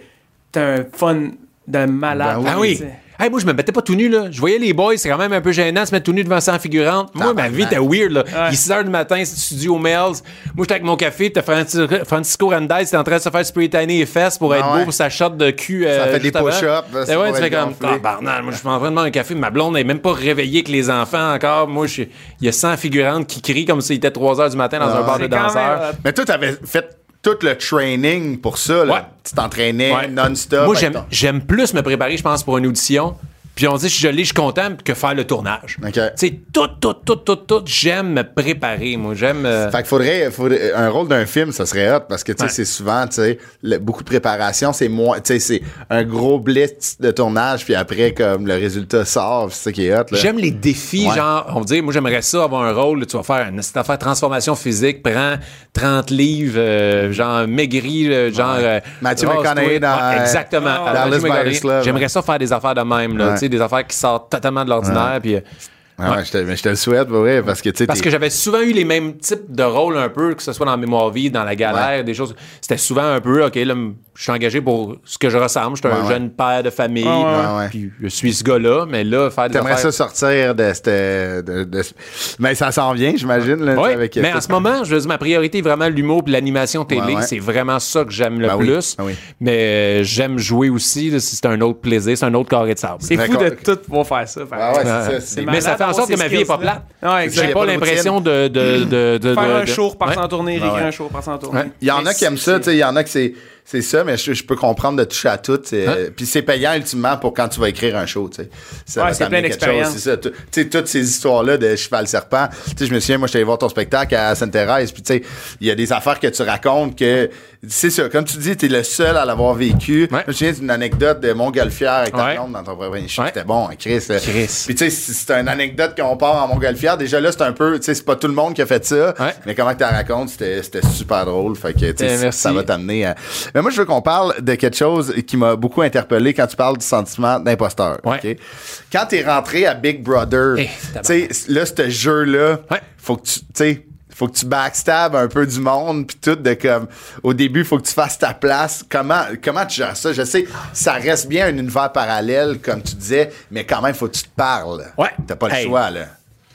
t'as un fun de malade. Ben oui. Ah oui. Hey, moi, je me mettais pas tout nu, là. Je voyais les boys, c'est quand même un peu gênant de se mettre tout nu devant 100 figurantes. Moi, ma vie était weird, là. Il est 6 h du matin, c'est studio Mel's. Moi, j'étais avec mon café, t'as Francis- Francisco Randall, c'était en train de se faire spray tanner les fesses pour être Ah beau ouais. pour sa shot de cul. euh, Ça fait des push-ups, Eh c'est ouais, tu fais être comme, ah, barnal, moi, je suis en train de boire un café, ma blonde n'est même pas réveillée que les enfants encore. Moi, je- il y a 100 figurantes qui crient comme s'il était 3 h du matin dans Ah un bar ouais. de même, danseurs. euh, Mais toi, t'avais fait tout le training pour ça. Là. Ouais. Tu t'entraînais Ouais. non-stop. Moi, avec j'aime, ton- j'aime plus me préparer, je pense, pour une audition. Puis on dit, si je l'ai, je suis content que faire le tournage. OK. Tu sais, tout, tout, tout, tout, tout, j'aime me préparer. Moi, j'aime. euh, Fait qu'il faudrait, faudrait- un rôle d'un film, ça serait hot parce que tu sais Ouais. c'est souvent tu sais beaucoup de préparation, c'est moins tu sais c'est un gros blitz de tournage puis après comme le résultat sort, c'est ça qui est hot là. J'aime les défis, Ouais. genre, on va dire, moi j'aimerais ça avoir un rôle, tu vas faire une cette affaire transformation physique, prends 30 livres, euh, genre maigri, euh, genre. euh, Matthew rase-toi. McConaughey dans, Ouais, euh, exactement. Euh. Buyers Club. J'aimerais ça faire des affaires de même, là, Ouais. Des affaires qui sortent totalement de l'ordinaire, puis. Euh, Ah ouais, je te, mais je te le souhaite pour vrai parce que tu sais Parce que j'avais souvent eu les mêmes types de rôles un peu, que ce soit dans Mémoire vie, dans La Galère, des choses. C'était souvent un peu, OK, là, je suis engagé pour ce que je ressemble. Je suis un jeune père de famille. Ouais, ouais. Ouais, Puis je suis ce gars-là, mais là, faire des T'aimerais affaires... ça sortir de cette. De, de- mais ça s'en vient, j'imagine. Mais en ce moment, je veux dire, ma priorité est vraiment l'humour et l'animation télé. Ouais, ouais. C'est vraiment ça que j'aime le Ben oui, plus. ben oui. Mais euh, j'aime jouer aussi. là, si c'est un autre plaisir, c'est un autre carré de sable. C'est fou D'accord. de tout pouvoir faire ça. Ouais, c'est Ouais. ça. Mais ça fait en sorte que ma vie est pas plate. J'ai pas l'impression de, de, de, de- Faire de- un show, repart Ouais. en tournée, Ah réécrire un show, repart en tournée. Il y en a qui aiment ça, tu sais, il y en a que c'est c'est ça, mais je, je peux comprendre de toucher à tout. Hein? Puis c'est payant ultimement pour quand tu vas écrire un show, tu sais. Ça Ouais, va c'est plein d'expérience. C'est ça. Tu tu sais, toutes ces histoires-là de cheval serpent. Tu sais, je me souviens, moi, j'étais allé voir ton spectacle à Sainte-Thérèse, puis tu sais, il y a des affaires que tu racontes que, c'est ça, comme tu dis, t'es le seul à l'avoir vécu. Ouais. Je me souviens d'une anecdote de Montgolfière avec ta Ouais. dans ton premier show. Ouais. C'était bon, hein, Chris. Chris. Puis tu sais, c'est une anecdote qu'on part en Montgolfière. Déjà là, c'est un peu, tu sais, c'est pas tout le monde qui a fait ça. Ouais. Mais comment tu la racontes, c'était c'était super drôle. Fait que, tu sais, Eh, ça va t'amener à... Mais moi, je veux qu'on parle de quelque chose qui m'a beaucoup interpellé quand tu parles du sentiment d'imposteur. Ouais. Quand t'es rentré à Big Brother, Eh, tu sais, là, ce jeu-là, Ouais. faut que tu, tu sais, faut que tu backstab un peu du monde puis tout de comme au début faut que tu fasses ta place comment comment tu gères ça? Je sais ça reste bien un univers parallèle comme tu disais mais quand même faut que tu te parles Ouais. t'as pas le Hey. choix là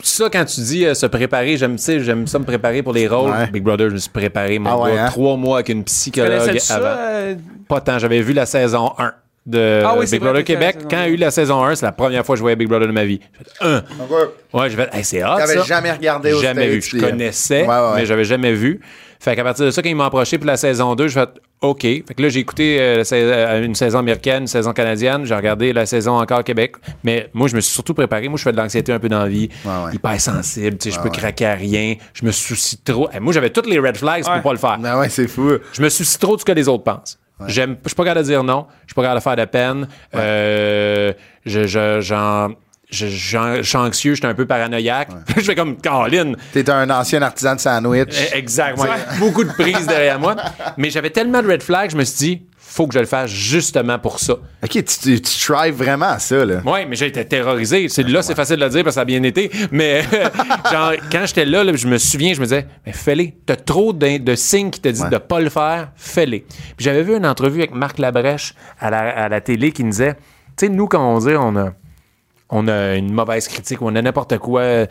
Ça, quand tu dis euh, se préparer, j'aime j'aime ça me préparer pour les rôles. Ouais. Big Brother, je me suis préparé, mon Ah ouais, gars, hein? trois mois avec une psychologue avant. euh, Pas tant, j'avais vu la saison 1 de Ah oui, Big Brother Québec. Quand il y a eu la saison 1, c'est la première fois que je voyais Big Brother de ma vie. J'ai fait, un. Ouais, j'ai fait, hey, c'est hot. T'avais ça. jamais regardé aux Jamais vu. Je connaissais, ouais, ouais. mais j'avais jamais vu. Fait qu'à partir de ça, quand ils m'ont approché pour la saison 2, j'ai fait OK. Fait que là, j'ai écouté euh, sais- euh, une saison américaine, une saison canadienne. J'ai regardé la saison encore Québec. Mais moi, je me suis surtout préparé. Moi, je fais de l'anxiété un peu dans la vie. Ouais, ouais. Hyper sensible. Tu sais, je peux ouais. craquer à rien. Je me soucie trop. Eh, moi, j'avais toutes les red flags Ouais. pour pas le faire. ben ouais c'est fou Je me soucie trop de ce que les autres pensent. J'aime, je suis pas capable de dire non. Je suis pas capable de faire de peine. Euh, je, je, j'en- je, j'en- je suis anxieux, je suis un peu paranoïaque. (laughs) je fais comme Caroline. t'es un ancien artisan de sandwich Eh, Exact. ouais. Beaucoup de prises derrière moi. (laughs) Mais j'avais tellement de red flags, je me suis dit, faut que je le fasse justement pour ça. ok tu, tu, tu strives vraiment à ça là Ouais, mais j'ai été terrorisé. C'est, là, c'est facile de le dire parce que ça a bien été. Mais (laughs) genre, quand j'étais là, là, je me souviens, je me disais, mais fais-les. T'as trop de, de signes qui te disent Ouais. de pas le faire, fais-les. Puis j'avais vu une entrevue avec Marc Labrèche à la, à la télé qui nous disait, tu sais, nous, quand on dit on a, on a une mauvaise critique on a n'importe quoi,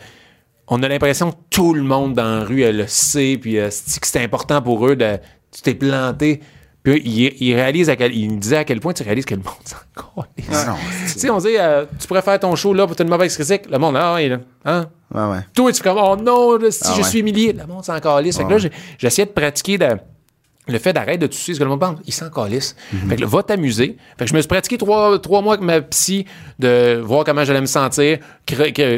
on a l'impression que tout le monde dans la rue elle le sait, puis euh, c'est que c'est important pour eux de. Tu t'es planté? Puis il, il réalise à quel, il me disait à quel point tu réalises que le monde s'en. (laughs) Non, Tu sais, on dit, euh, tu pourrais faire ton show là pour une mauvaise critique. Le monde, ah, là, hein? ouais ouais Toi, tu fais comme, oh non, si Ah je ouais. suis humilié, le monde s'en calisse. Fait que là, j'essayais de pratiquer de. Le fait d'arrêter de tousser, ce que le monde pense, il s'en calisse. Fait que là, va t'amuser. Fait que je me suis pratiqué trois, trois mois avec ma psy de voir comment j'allais me sentir,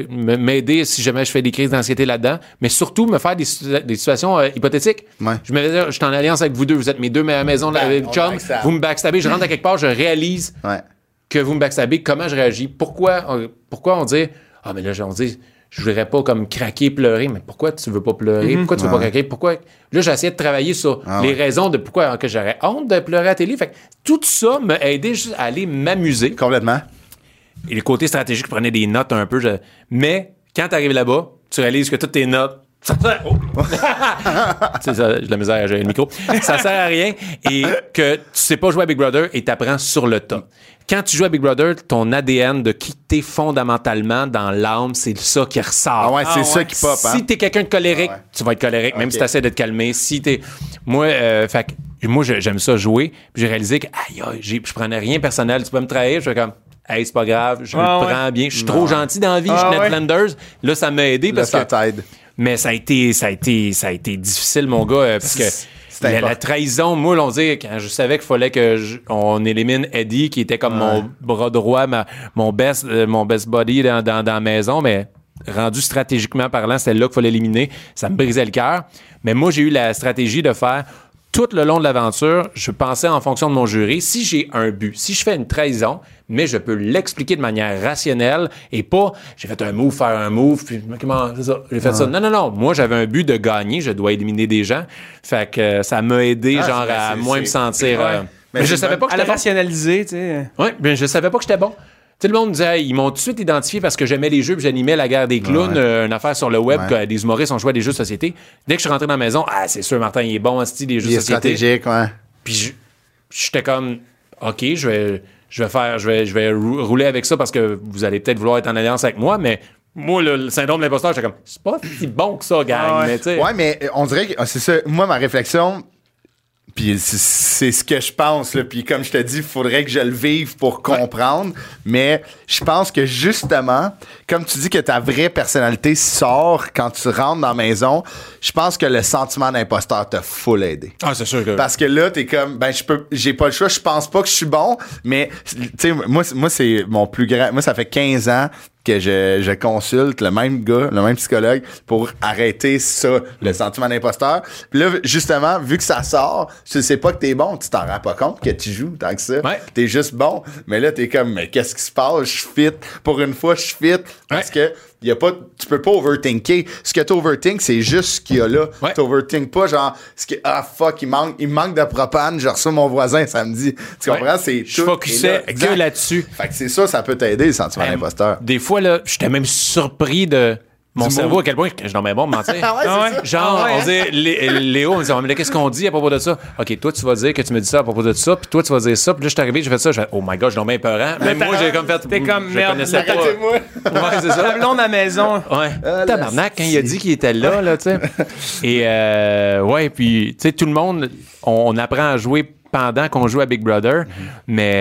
m'aider si jamais je fais des crises d'anxiété là-dedans, mais surtout me faire des, situa- des situations euh, hypothétiques. Ouais. Je me disais, je suis en alliance avec vous deux, vous êtes mes deux meilleures maisons, Ben, euh, on chum, backstab. vous me backstabez, je rentre à quelque part, je réalise Ouais. que vous me backstabez, comment je réagis, pourquoi, on- pourquoi on dit, ah, mais là, on dit, je voudrais pas comme craquer, pleurer, mais pourquoi tu veux pas pleurer, pourquoi tu veux pas craquer, pourquoi, là, j'ai essayé de travailler sur Ah les ouais. raisons de pourquoi que j'aurais honte de pleurer à télé, fait que tout ça m'a aidé juste à aller m'amuser, Complètement. et le côté stratégique, je prenais des notes un peu, je- mais quand tu arrives là-bas, tu réalises que toutes tes notes, ça sert, oh. (laughs) C'est ça, j'ai de la misère à gérer le micro. Ça sert à rien et que tu sais pas jouer à Big Brother et t'apprends sur le tas. Quand tu joues à Big Brother, ton ADN de qui t'es fondamentalement dans l'âme, c'est ça qui ressort. Ah ouais, c'est Ah ça ouais. qui pop, hein? Si t'es quelqu'un de colérique, Ah ouais. tu vas être colérique, même Ok. si t'essaies de te calmer. Si t'es. Moi, euh, fait moi, j'aime ça jouer. Puis j'ai réalisé que, aïe, aïe, j'ai- je prenais rien personnel. Tu peux me trahir. Je fais comme, hey, c'est pas grave, je Ah le ouais. prends bien. Je suis trop gentil dans la vie. Ah je suis Ned ouais. Flanders. Là, ça m'a aidé Là, parce ça que. Mais ça a été, ça a été, ça a été difficile, mon gars, euh, parce que C'est la, la trahison, moi, on dit, quand je savais qu'il fallait que je- on élimine Eddie, qui était comme mon bras droit, ma- mon best, euh, mon best buddy dans, dans, dans la maison, mais rendu stratégiquement parlant, c'était là qu'il fallait éliminer. Ça me brisait le cœur. Mais moi, j'ai eu la stratégie de faire tout le long de l'aventure, je pensais en fonction de mon jury, si j'ai un but, si je fais une trahison, mais je peux l'expliquer de manière rationnelle et pas j'ai fait un move, faire un move, puis comment c'est ça, j'ai fait ça. Non, non, non. Moi, j'avais un but de gagner, je dois éliminer des gens. Fait que euh, ça m'a aidé, Ah, genre, c'est- à moins me sentir. Ouais. euh, Mais mais je savais pas que j'étais bon. rationaliser, tu sais. Oui, mais je savais pas que j'étais bon. Sais, le monde me disait, hey, ils m'ont tout de suite identifié parce que j'aimais les jeux, puis j'animais la guerre des clowns, Ouais. euh, une affaire sur le web, Ouais. que des humoristes ont joué à des jeux de société. Dès que je suis rentré dans la maison, ah, c'est sûr, Martin, il est bon, style des jeux Il de est société. stratégique, ouais. Puis j'étais comme, OK, je vais, je vais faire, je vais, je vais rou- rouler avec ça parce que vous allez peut-être vouloir être en alliance avec moi, mais moi, le, le syndrome de l'imposteur, j'étais comme, c'est pas si bon que ça, gang. Ah ouais. Mais tu sais, Ouais, mais euh, on dirait que ah, c'est ça. Moi, ma réflexion, puis c'est- ce que je pense, là. Puis comme je te dis, il faudrait que je le vive pour comprendre. Mais je pense que justement, comme tu dis que ta vraie personnalité sort quand tu rentres dans la maison, je pense que le sentiment d'imposteur t'a full aidé. ah, c'est sûr que. Parce que là, t'es comme, ben, je peux, j'ai pas le choix, je pense pas que je suis bon, mais, tu sais, moi, moi, c'est mon plus grand, moi, ça fait 15 ans que je, je consulte le même gars, le même psychologue, pour arrêter ça, le sentiment d'imposteur. Puis là, justement, vu que ça sort, tu sais pas que t'es bon, tu t'en rends pas compte que tu joues tant que ça. Ouais. T'es juste bon. Mais là, t'es comme, mais qu'est-ce qui se passe? Je suis fit. Pour une fois, je suis fit. Parce que, y a pas, tu peux pas overthinker. Ce que t'overthink, c'est juste ce qu'il y a là. Ouais. T'overthink pas, genre, ce qui, ah fuck, il manque, il manque de propane, je reçois mon voisin samedi. Tu Ouais. comprends? C'est Je focusais là. que là-dessus. Fait que c'est ça, ça peut t'aider, le sentiment Euh, d'imposteur. Des fois, là, j'étais même surpris de mon Du cerveau mot. à quel point je non mais bon mentir. (laughs) Ah ouais, c'est ça. Genre, Ah ouais, on hein? dit, Lé- Léo, on me dit, mais là, qu'est-ce qu'on dit à propos de ça? OK, toi, tu vas dire que tu me dis ça à propos de ça, puis toi, tu vas dire ça, puis là, je suis arrivé, j'ai fait ça, j'ai fait, oh my god, je donc bien peurant. Même moi, j'ai comme fait, t'es comme, je merde, connaissais pas. Arrêtez-moi. Ouais, c'est ça. (laughs) La blonde à la maison. Ouais. Ah, Tabarnak, quand il a dit qu'il était là, là, tu sais. (laughs) Et, euh, ouais, puis, tu sais, tout le monde, on, on apprend à jouer pendant qu'on joue à Big Brother, mais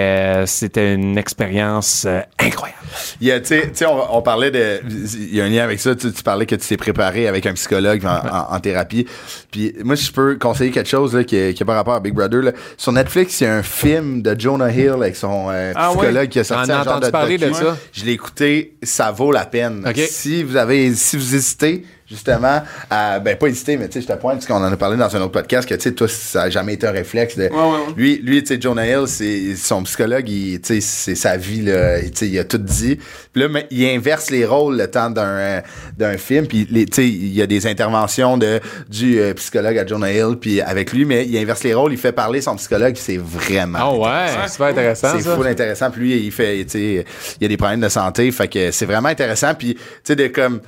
euh, c'était une expérience euh, incroyable. Il y a, tu sais- tu sais, on, on parlait de. Il y a un lien avec ça. Tu, tu parlais que tu t'es préparé avec un psychologue en, en- en thérapie. Puis moi, si je peux conseiller quelque chose là, qui n'a pas rapport à Big Brother. là. Sur Netflix, il y a un film de Jonah Hill avec son euh, Ah psychologue ouais? qui a sorti ai un genre de parler de ça? Je l'ai écouté, ça vaut la peine. Ok. Si vous avez, si vous hésitez justement à, ben pas hésiter, mais tu sais, je te pointe parce qu'on en a parlé dans un autre podcast que tu sais, toi, ça a jamais été un réflexe de. ouais, ouais. Lui, lui, tu sais, Jonah Hill, c'est son psychologue, il, tu sais, c'est sa vie là, tu sais, il a tout dit. Puis là, mais il inverse les rôles le temps d'un d'un film, puis les- tu sais, il y a des interventions de du euh, psychologue à Jonah Hill, puis avec lui, mais il inverse les rôles, il fait parler son psychologue, c'est vraiment. Oh ouais, super intéressant, C'est full intéressant. Puis lui, il fait, tu sais, il y a des problèmes de santé, fait que c'est vraiment intéressant. Puis, tu sais, de comme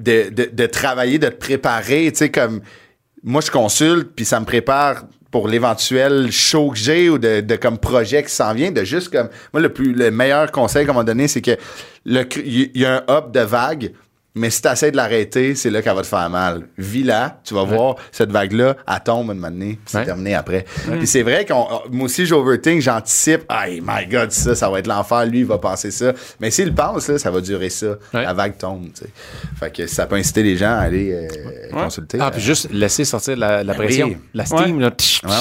de, de, travailler, de te préparer, tu sais, comme moi, je consulte, puis ça me prépare pour l'éventuel show que j'ai ou de, de comme projet qui s'en vient, de juste comme moi le plus le meilleur conseil qu'on m'a donné, c'est que il y a un up de vague Mais si tu essaies de l'arrêter, c'est là qu'elle va te faire mal. Vis-la, tu vas voir, cette vague-là, elle tombe une puis c'est Ouais. terminé après. Puis c'est vrai qu'on, moi aussi, j'overthink, j'anticipe, hey, my God, ça, ça va être l'enfer, lui, il va penser ça. Mais s'il le pense, là, ça va durer ça. La vague tombe, tu sais. Fait que ça peut inciter les gens à aller euh, consulter. Ah, euh, puis juste laisser sortir la, la Ben pression. oui. La steam, là,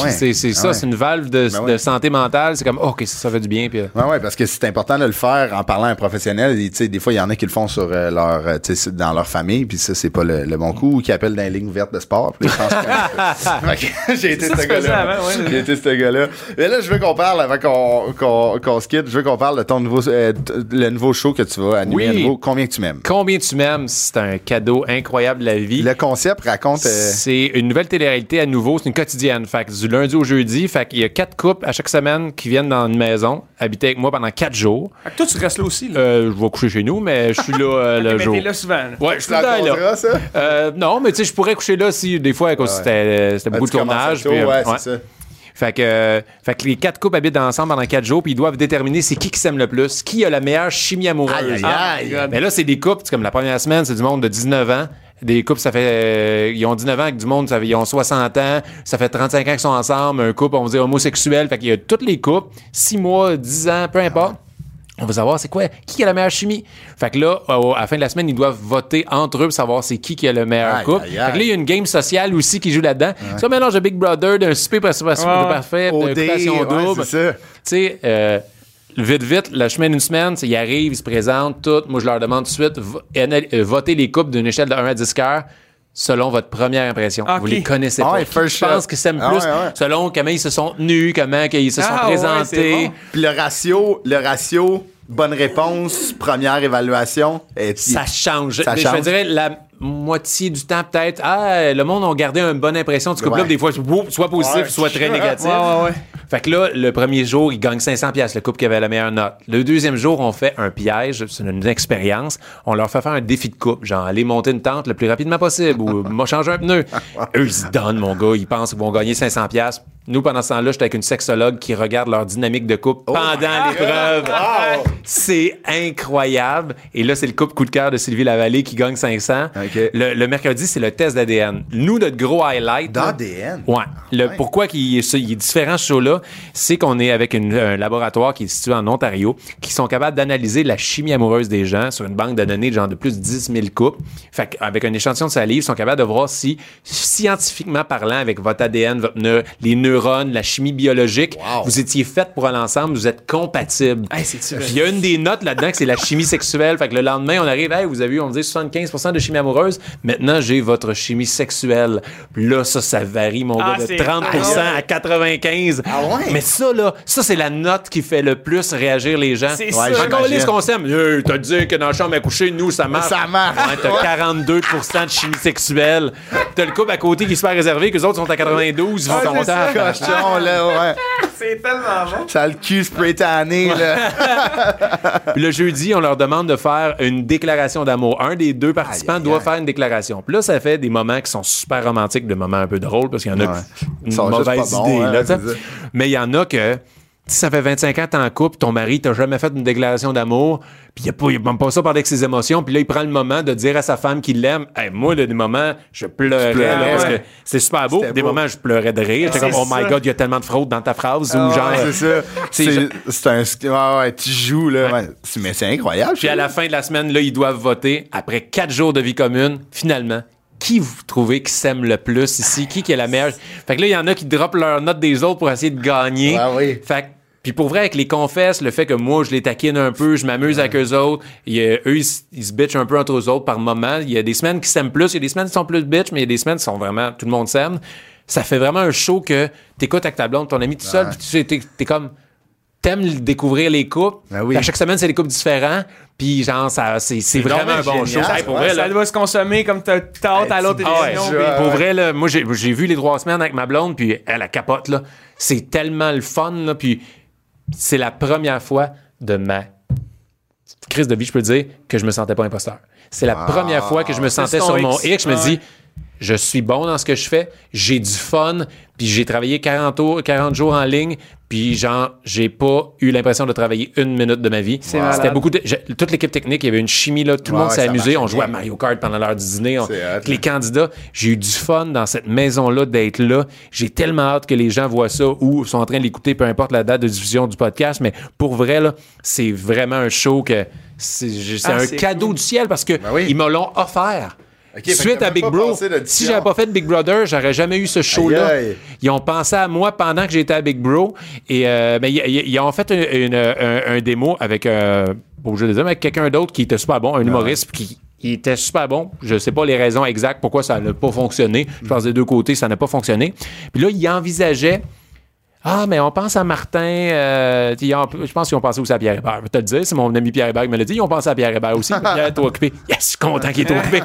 c'est ça, c'est une valve de, Ben santé mentale. C'est comme, OK, ça, ça fait du bien. Puis, euh, Ouais, ouais, parce que c'est important de le faire en parlant à un professionnel. Et, tu sais, des fois, il y en a qui le font sur euh, leur, dans leur famille, puis ça, c'est pas le, le bon coup, ou qui appellent dans les lignes ouvertes de sport. Puis que- (laughs) (laughs) J'ai été ce gars-là. J'ai été ce gars-là. Mais là, je veux qu'on parle, avant qu'on qu'on qu'on se quitte, je veux qu'on parle de ton nouveau, euh, le nouveau show que tu vas animer Oui. à nouveau. Combien que tu m'aimes? Combien tu m'aimes, c'est un cadeau incroyable de la vie. Le concept raconte. euh, C'est une nouvelle télé-réalité à nouveau, c'est une quotidienne. Fait que du lundi au jeudi, fait qu'il y a quatre couples à chaque semaine qui viennent dans une maison, habiter avec moi pendant quatre jours. Fait que toi, tu restes là aussi. Là. Euh, je vais coucher chez nous, mais je suis là euh, (laughs) le mais jour. Là souvent. là. Ouais, je suis là. ça? Euh, non, mais tu sais, je pourrais coucher là si des fois, Ouais. c'était euh, beaucoup de tournage. tôt, puis, euh, ouais, ouais. c'est ça. Fait que, euh, fait que les quatre couples habitent ensemble pendant quatre jours, puis ils doivent déterminer c'est qui qui s'aime le plus, qui a la meilleure chimie amoureuse. Aïe, aïe, aïe. Mais là, c'est des couples, c'est comme la première semaine, c'est du monde de 19 ans. Des couples, ça fait. euh, ils ont 19 ans avec du monde, ça fait, ils ont 60 ans. Ça fait 35 ans qu'ils sont ensemble. Un couple, on va dire homosexuel. Fait qu'il y a tous les couples, 6 mois, 10 ans, peu importe. On veut savoir c'est quoi, qui a la meilleure chimie. Fait que là, au- à la fin de la semaine, ils doivent voter entre eux pour savoir c'est qui qui a le meilleur Aïe, couple. aïe, Fait que là, il y a une game sociale aussi qui joue là-dedans. C'est un mélange de Big Brother, d'un super parfait, OD, d'occupation ouais, double. Tu sais, euh, vite, vite, le chemin d'une semaine, c'est, ils arrivent, ils se présentent, tout. Moi, je leur demande tout de suite, euh, votez les couples d'une échelle de 1 à 10 cœurs selon votre première impression. Vous les connaissez Ah pas. first je pense que s'aiment Ah plus ouais, ouais. selon comment ils se sont tenus, comment ils se sont Ah ouais, c'est présentés. bon. Puis le ratio, le ratio, bonne réponse, première évaluation. est- Ça change. Ça Je change. te dirais la moitié du temps, peut-être. Ah, le monde a gardé une bonne impression du couple-là. Ouais. Des fois, soit positif, Ouais. soit très négatif. Ouais. Fait que là, le premier jour, il gagne 500 pièces le couple qui avait la meilleure note. Le deuxième jour, on fait un piège, c'est une expérience. On leur fait faire un défi de couple, genre aller monter une tente le plus rapidement possible ou (laughs) m'a changé un pneu. Eux, ils se donnent, mon gars, ils pensent qu'ils vont gagner 500 pièces. Nous, pendant ce temps-là, j'étais avec une sexologue qui regarde leur dynamique de couple pendant l'épreuve. C'est incroyable. Et là, c'est le couple coup de cœur de Sylvie Lavallée qui gagne 500. Le, le mercredi, c'est le test d'ADN. Nous, notre gros highlight. D'ADN. Ouais. Le, ouais. Pourquoi est, il est différent ce show-là, c'est qu'on est avec une- un laboratoire qui est situé en Ontario, qui sont capables d'analyser la chimie amoureuse des gens sur une banque de données de genre de plus de 10 000 couples. Fait qu'avec un échantillon de salive, ils sont capables de voir si, scientifiquement parlant, avec votre ADN, votre les neurones, la chimie biologique, Wow. vous étiez fait pour aller ensemble, vous êtes compatibles. Hey, il y a une des notes là-dedans que c'est la chimie sexuelle. Fait que le lendemain, on arrive, hey, vous avez eu, on dit 75% de chimie amoureuse. Maintenant, j'ai votre chimie sexuelle. Puis là, ça, ça varie, mon Ah, gars, de c'est- 30% à 95 Ah ouais? Mais ça, là, ça, c'est la note qui fait le plus réagir les gens. C'est Ouais, ça. Encore j'imagine. les qu'on s'aime. Hey, t'as dit que dans la chambre à coucher, nous, ça marche. Ça marche. Ouais, t'as 42 de chimie sexuelle. T'as le couple à côté qui est super réservé, que les autres sont à 92. Ils sont Ah, c'est là, ouais. (laughs) C'est tellement bon. Ça a le cul spray tanné, là. (laughs) Le jeudi, on leur demande de faire une déclaration d'amour. Un des deux participants Aïe, aïe, doit aïe. faire une déclaration. Puis là, ça fait des moments qui sont super romantiques, des moments un peu drôles, parce qu'il y en a Ouais. une mauvaise idée. hein, là. Mais il y en a que, si ça fait 25 ans que t'es en couple, ton mari t'a jamais fait une déclaration d'amour, puis il a pas, il a même pas ça par avec ses émotions, puis là, il prend le moment de dire à sa femme qu'il l'aime. Hey, moi, là, des moments, je pleurais, pleurais, là, parce ouais. que c'est super beau. Des beau. moments, je pleurais de rire. J'étais C'est comme, oh my. God, il y a tellement de fraude dans ta phrase. Ah ou genre, ouais, c'est ça. (laughs) c'est un. Ouais, ouais, tu joues, là. ouais. Mais c'est incroyable. Puis à la fin de la semaine, là, ils doivent voter. Après quatre jours de vie commune, finalement, qui vous trouvez qui s'aime le plus ici? Qui, qui est la meilleure? Fait que là, il y en a qui droppent leur note des autres pour essayer de gagner. Ouais, oui. Fait que- puis pour vrai, avec les confesses, le fait que moi, je les taquine un peu, je m'amuse avec eux autres, il y a- eux, ils, se bitchent un peu entre eux autres par moment. Il y a des semaines qui s'aiment plus, il y a des semaines qui sont plus bitch, mais il y a des semaines qui sont vraiment, tout le monde s'aime. Ça fait vraiment un show que t'écoutes avec ta blonde, ton ami tout seul, puis tu sais, t'es, t'es comme, t'aimes découvrir les couples. Ben oui. À chaque semaine, c'est des couples différents. Puis genre, ça, c'est, c'est vraiment un bon show. pour vrai, Ça là, doit se consommer comme t'as hâte à l'autre ah ouais, pour vrai, là, moi, j'ai, j'ai vu les trois semaines avec ma blonde, puis elle, elle capote, là. C'est tellement le fun, là. Puis c'est la première fois de ma crise de vie, je peux dire, que je me sentais pas imposteur. C'est la première fois que je me sentais sur mon X. X. Je me dis, je suis bon dans ce que je fais, j'ai du fun, puis j'ai travaillé 40, tours- 40 jours en ligne, puis genre, j'ai pas eu l'impression de travailler une minute de ma vie. C'était beaucoup de. toute l'équipe technique, il y avait une chimie, là, tout le monde s'est amusé, on jouait à. Mario Kart pendant l'heure du dîner, on- avec les candidats. J'ai eu du fun dans cette maison-là d'être là. J'ai tellement hâte que les gens voient ça ou sont en train de l'écouter, peu importe la date de diffusion du podcast, mais pour vrai, là, c'est vraiment un show que c'est c'est Ah, un c'est cadeau cool. du ciel parce que Ben oui. ils me l'ont offert. Suite à Big Bro, si j'avais pas fait Big Brother, j'aurais jamais eu ce show-là. Ils ont pensé à moi pendant que j'étais à Big Bro et euh, ben, ils, ont fait une- une- un, un démo avec, euh, dire, avec quelqu'un d'autre qui était super bon, un humoriste qui il était super bon. Je sais pas les raisons exactes pourquoi ça n'a pas fonctionné. Je pense des deux côtés, ça n'a pas fonctionné. Puis là, il envisageait ah, mais on pense à Martin. euh, je pense qu'ils ont pensé aussi à Pierre Hébert. Je vais te le dire, c'est mon ami Pierre Hébert qui me l'a dit. Ils ont pensé à Pierre Hébert aussi. Pierre est occupé. Yes, je suis content qu'il est occupé.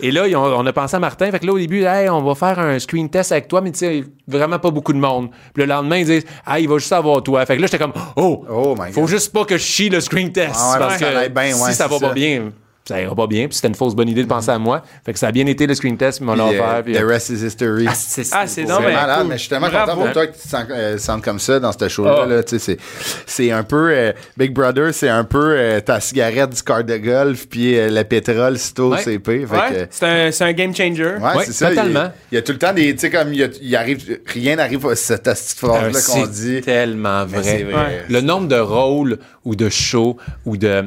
Et là, ont- on a pensé à Martin. Fait que là, au début, hey, on va faire un screen test avec toi, mais tu sais, vraiment pas beaucoup de monde. Puis le lendemain, ils disent, ah, il va juste avoir toi. Fait que là, j'étais comme, oh, Oh my faut God. juste pas que je chie le screen test. Ah ouais, parce ça que bien, ouais, si ça va pas ça. bien, ça ira pas bien. Puis c'était une fausse bonne idée de penser à moi. Fait que ça a bien été le screen test, mais on l'a Puis, euh, offert. puis- The rest is history. Ah, c'est Ah, c'est non, vrai. mais malade, cool. mais je suis tellement Bravo. content pour toi que tu te sens, euh, comme ça dans ce show-là. Là, tu sais, c'est, c'est un peu euh, Big Brother, c'est un peu euh, ta cigarette du car de golf, puis euh, le pétrole Ouais. CP. Fait Ouais, que, c'est un, c'est un game changer. Ouais, Ouais, c'est ça. totalement. Il, il y a tout le temps des. Tu sais, comme il, y a- il arrive. Rien n'arrive à cette petite phrase-là Ah, qu'on c'est dit. tellement vrai. c'est vrai. Ouais. Le nombre de rôles ou de shows ou de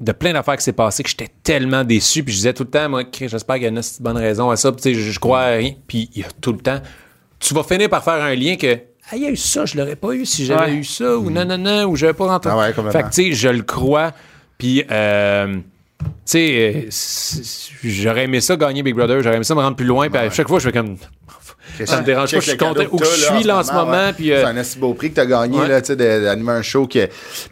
de plein d'affaires qui s'est passé que j'étais tellement déçu puis je disais tout le temps moi j'espère qu'il y a une bonne raison à ça puis tu sais je, je crois à rien puis il y a tout le temps tu vas finir par faire un lien que ah, il y a eu ça, je l'aurais pas eu si j'avais Ouais. eu ça, ou non, non, non, ou j'avais pas rentré. Ah ouais, fait que, tu sais, je le crois, puis, euh, tu sais, euh, j'aurais aimé ça gagner Big Brother, j'aurais aimé ça me rendre plus loin, puis à chaque fois, je fais comme, ça me dérange pas, je suis content où je suis là en ce moment, puis... euh, C'est un assez beau prix que tu as gagné, Ouais. là, tu sais, de- d'animer un show.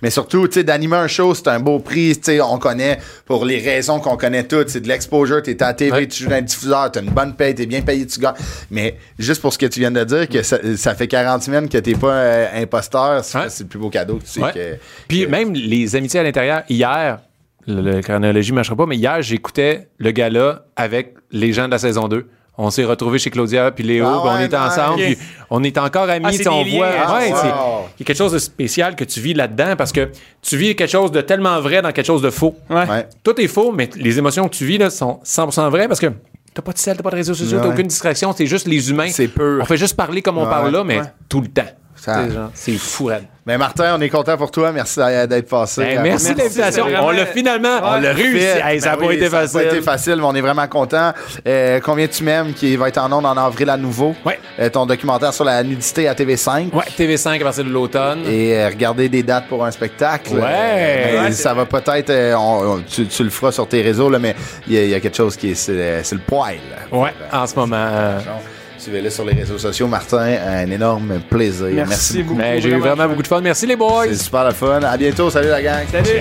Mais surtout, tu sais, d'animer un show, c'est un beau prix. Tu sais, on connaît, pour les raisons qu'on connaît toutes, c'est de l'exposure, tu es à la TV, tu joues dans un diffuseur, tu as une bonne paye, tu es bien payé, tu gagnes. Mais juste pour ce que tu viens de dire, que ça, ça fait 40 semaines que tu pas euh, imposteur, c'est le plus beau cadeau que tu sais. Ouais. que- Puis que- même les amitiés à l'intérieur, hier, le chronologie ne marchera pas, mais hier, j'écoutais le gala avec les gens de la saison 2. On s'est retrouvés chez Claudia puis Léo, Ah on était ensemble, puis on est encore amis, Ah, on voit. ouais, Ah, c'est- il y a quelque chose de spécial que tu vis là-dedans parce que tu vis quelque chose de tellement vrai dans quelque chose de faux. Ouais. Ouais. Tout est faux, mais les émotions que tu vis là, sont 100% vraies parce que t'as pas de sel, t'as pas de réseaux sociaux, t'as aucune distraction, c'est juste les humains. C'est pur. On fait juste parler comme on Ouais, parle là, mais ouais. tout le temps. Ça- C'est fou, raide. Mais Martin, on est content pour toi. Merci d'être passé. Ben, Euh, merci de l'invitation. c'est On l'a finalement, on l'a réussi. Fait. Hey, ça n'a Ben pas oui, été ça a facile. pas été facile, mais on est vraiment content. Euh, combien tu m'aimes qui va être en ondes en avril à nouveau? Ouais. Euh, ton documentaire sur la nudité à TV5. Ouais, TV5 à partir de l'automne. Et euh, regarder des dates pour un spectacle. Ouais. Euh, Ouais, ça va peut-être. euh, tu, tu le feras sur tes réseaux, là, mais il y, a- il y a quelque chose qui est sur, le- poil. Ouais, en ce moment. Suivez-le sur les réseaux sociaux. Martin, un énorme plaisir. Merci beaucoup. mais j'ai eu vraiment beaucoup de fun. Merci les boys. C'est super le fun. À bientôt. Salut la gang. Salut.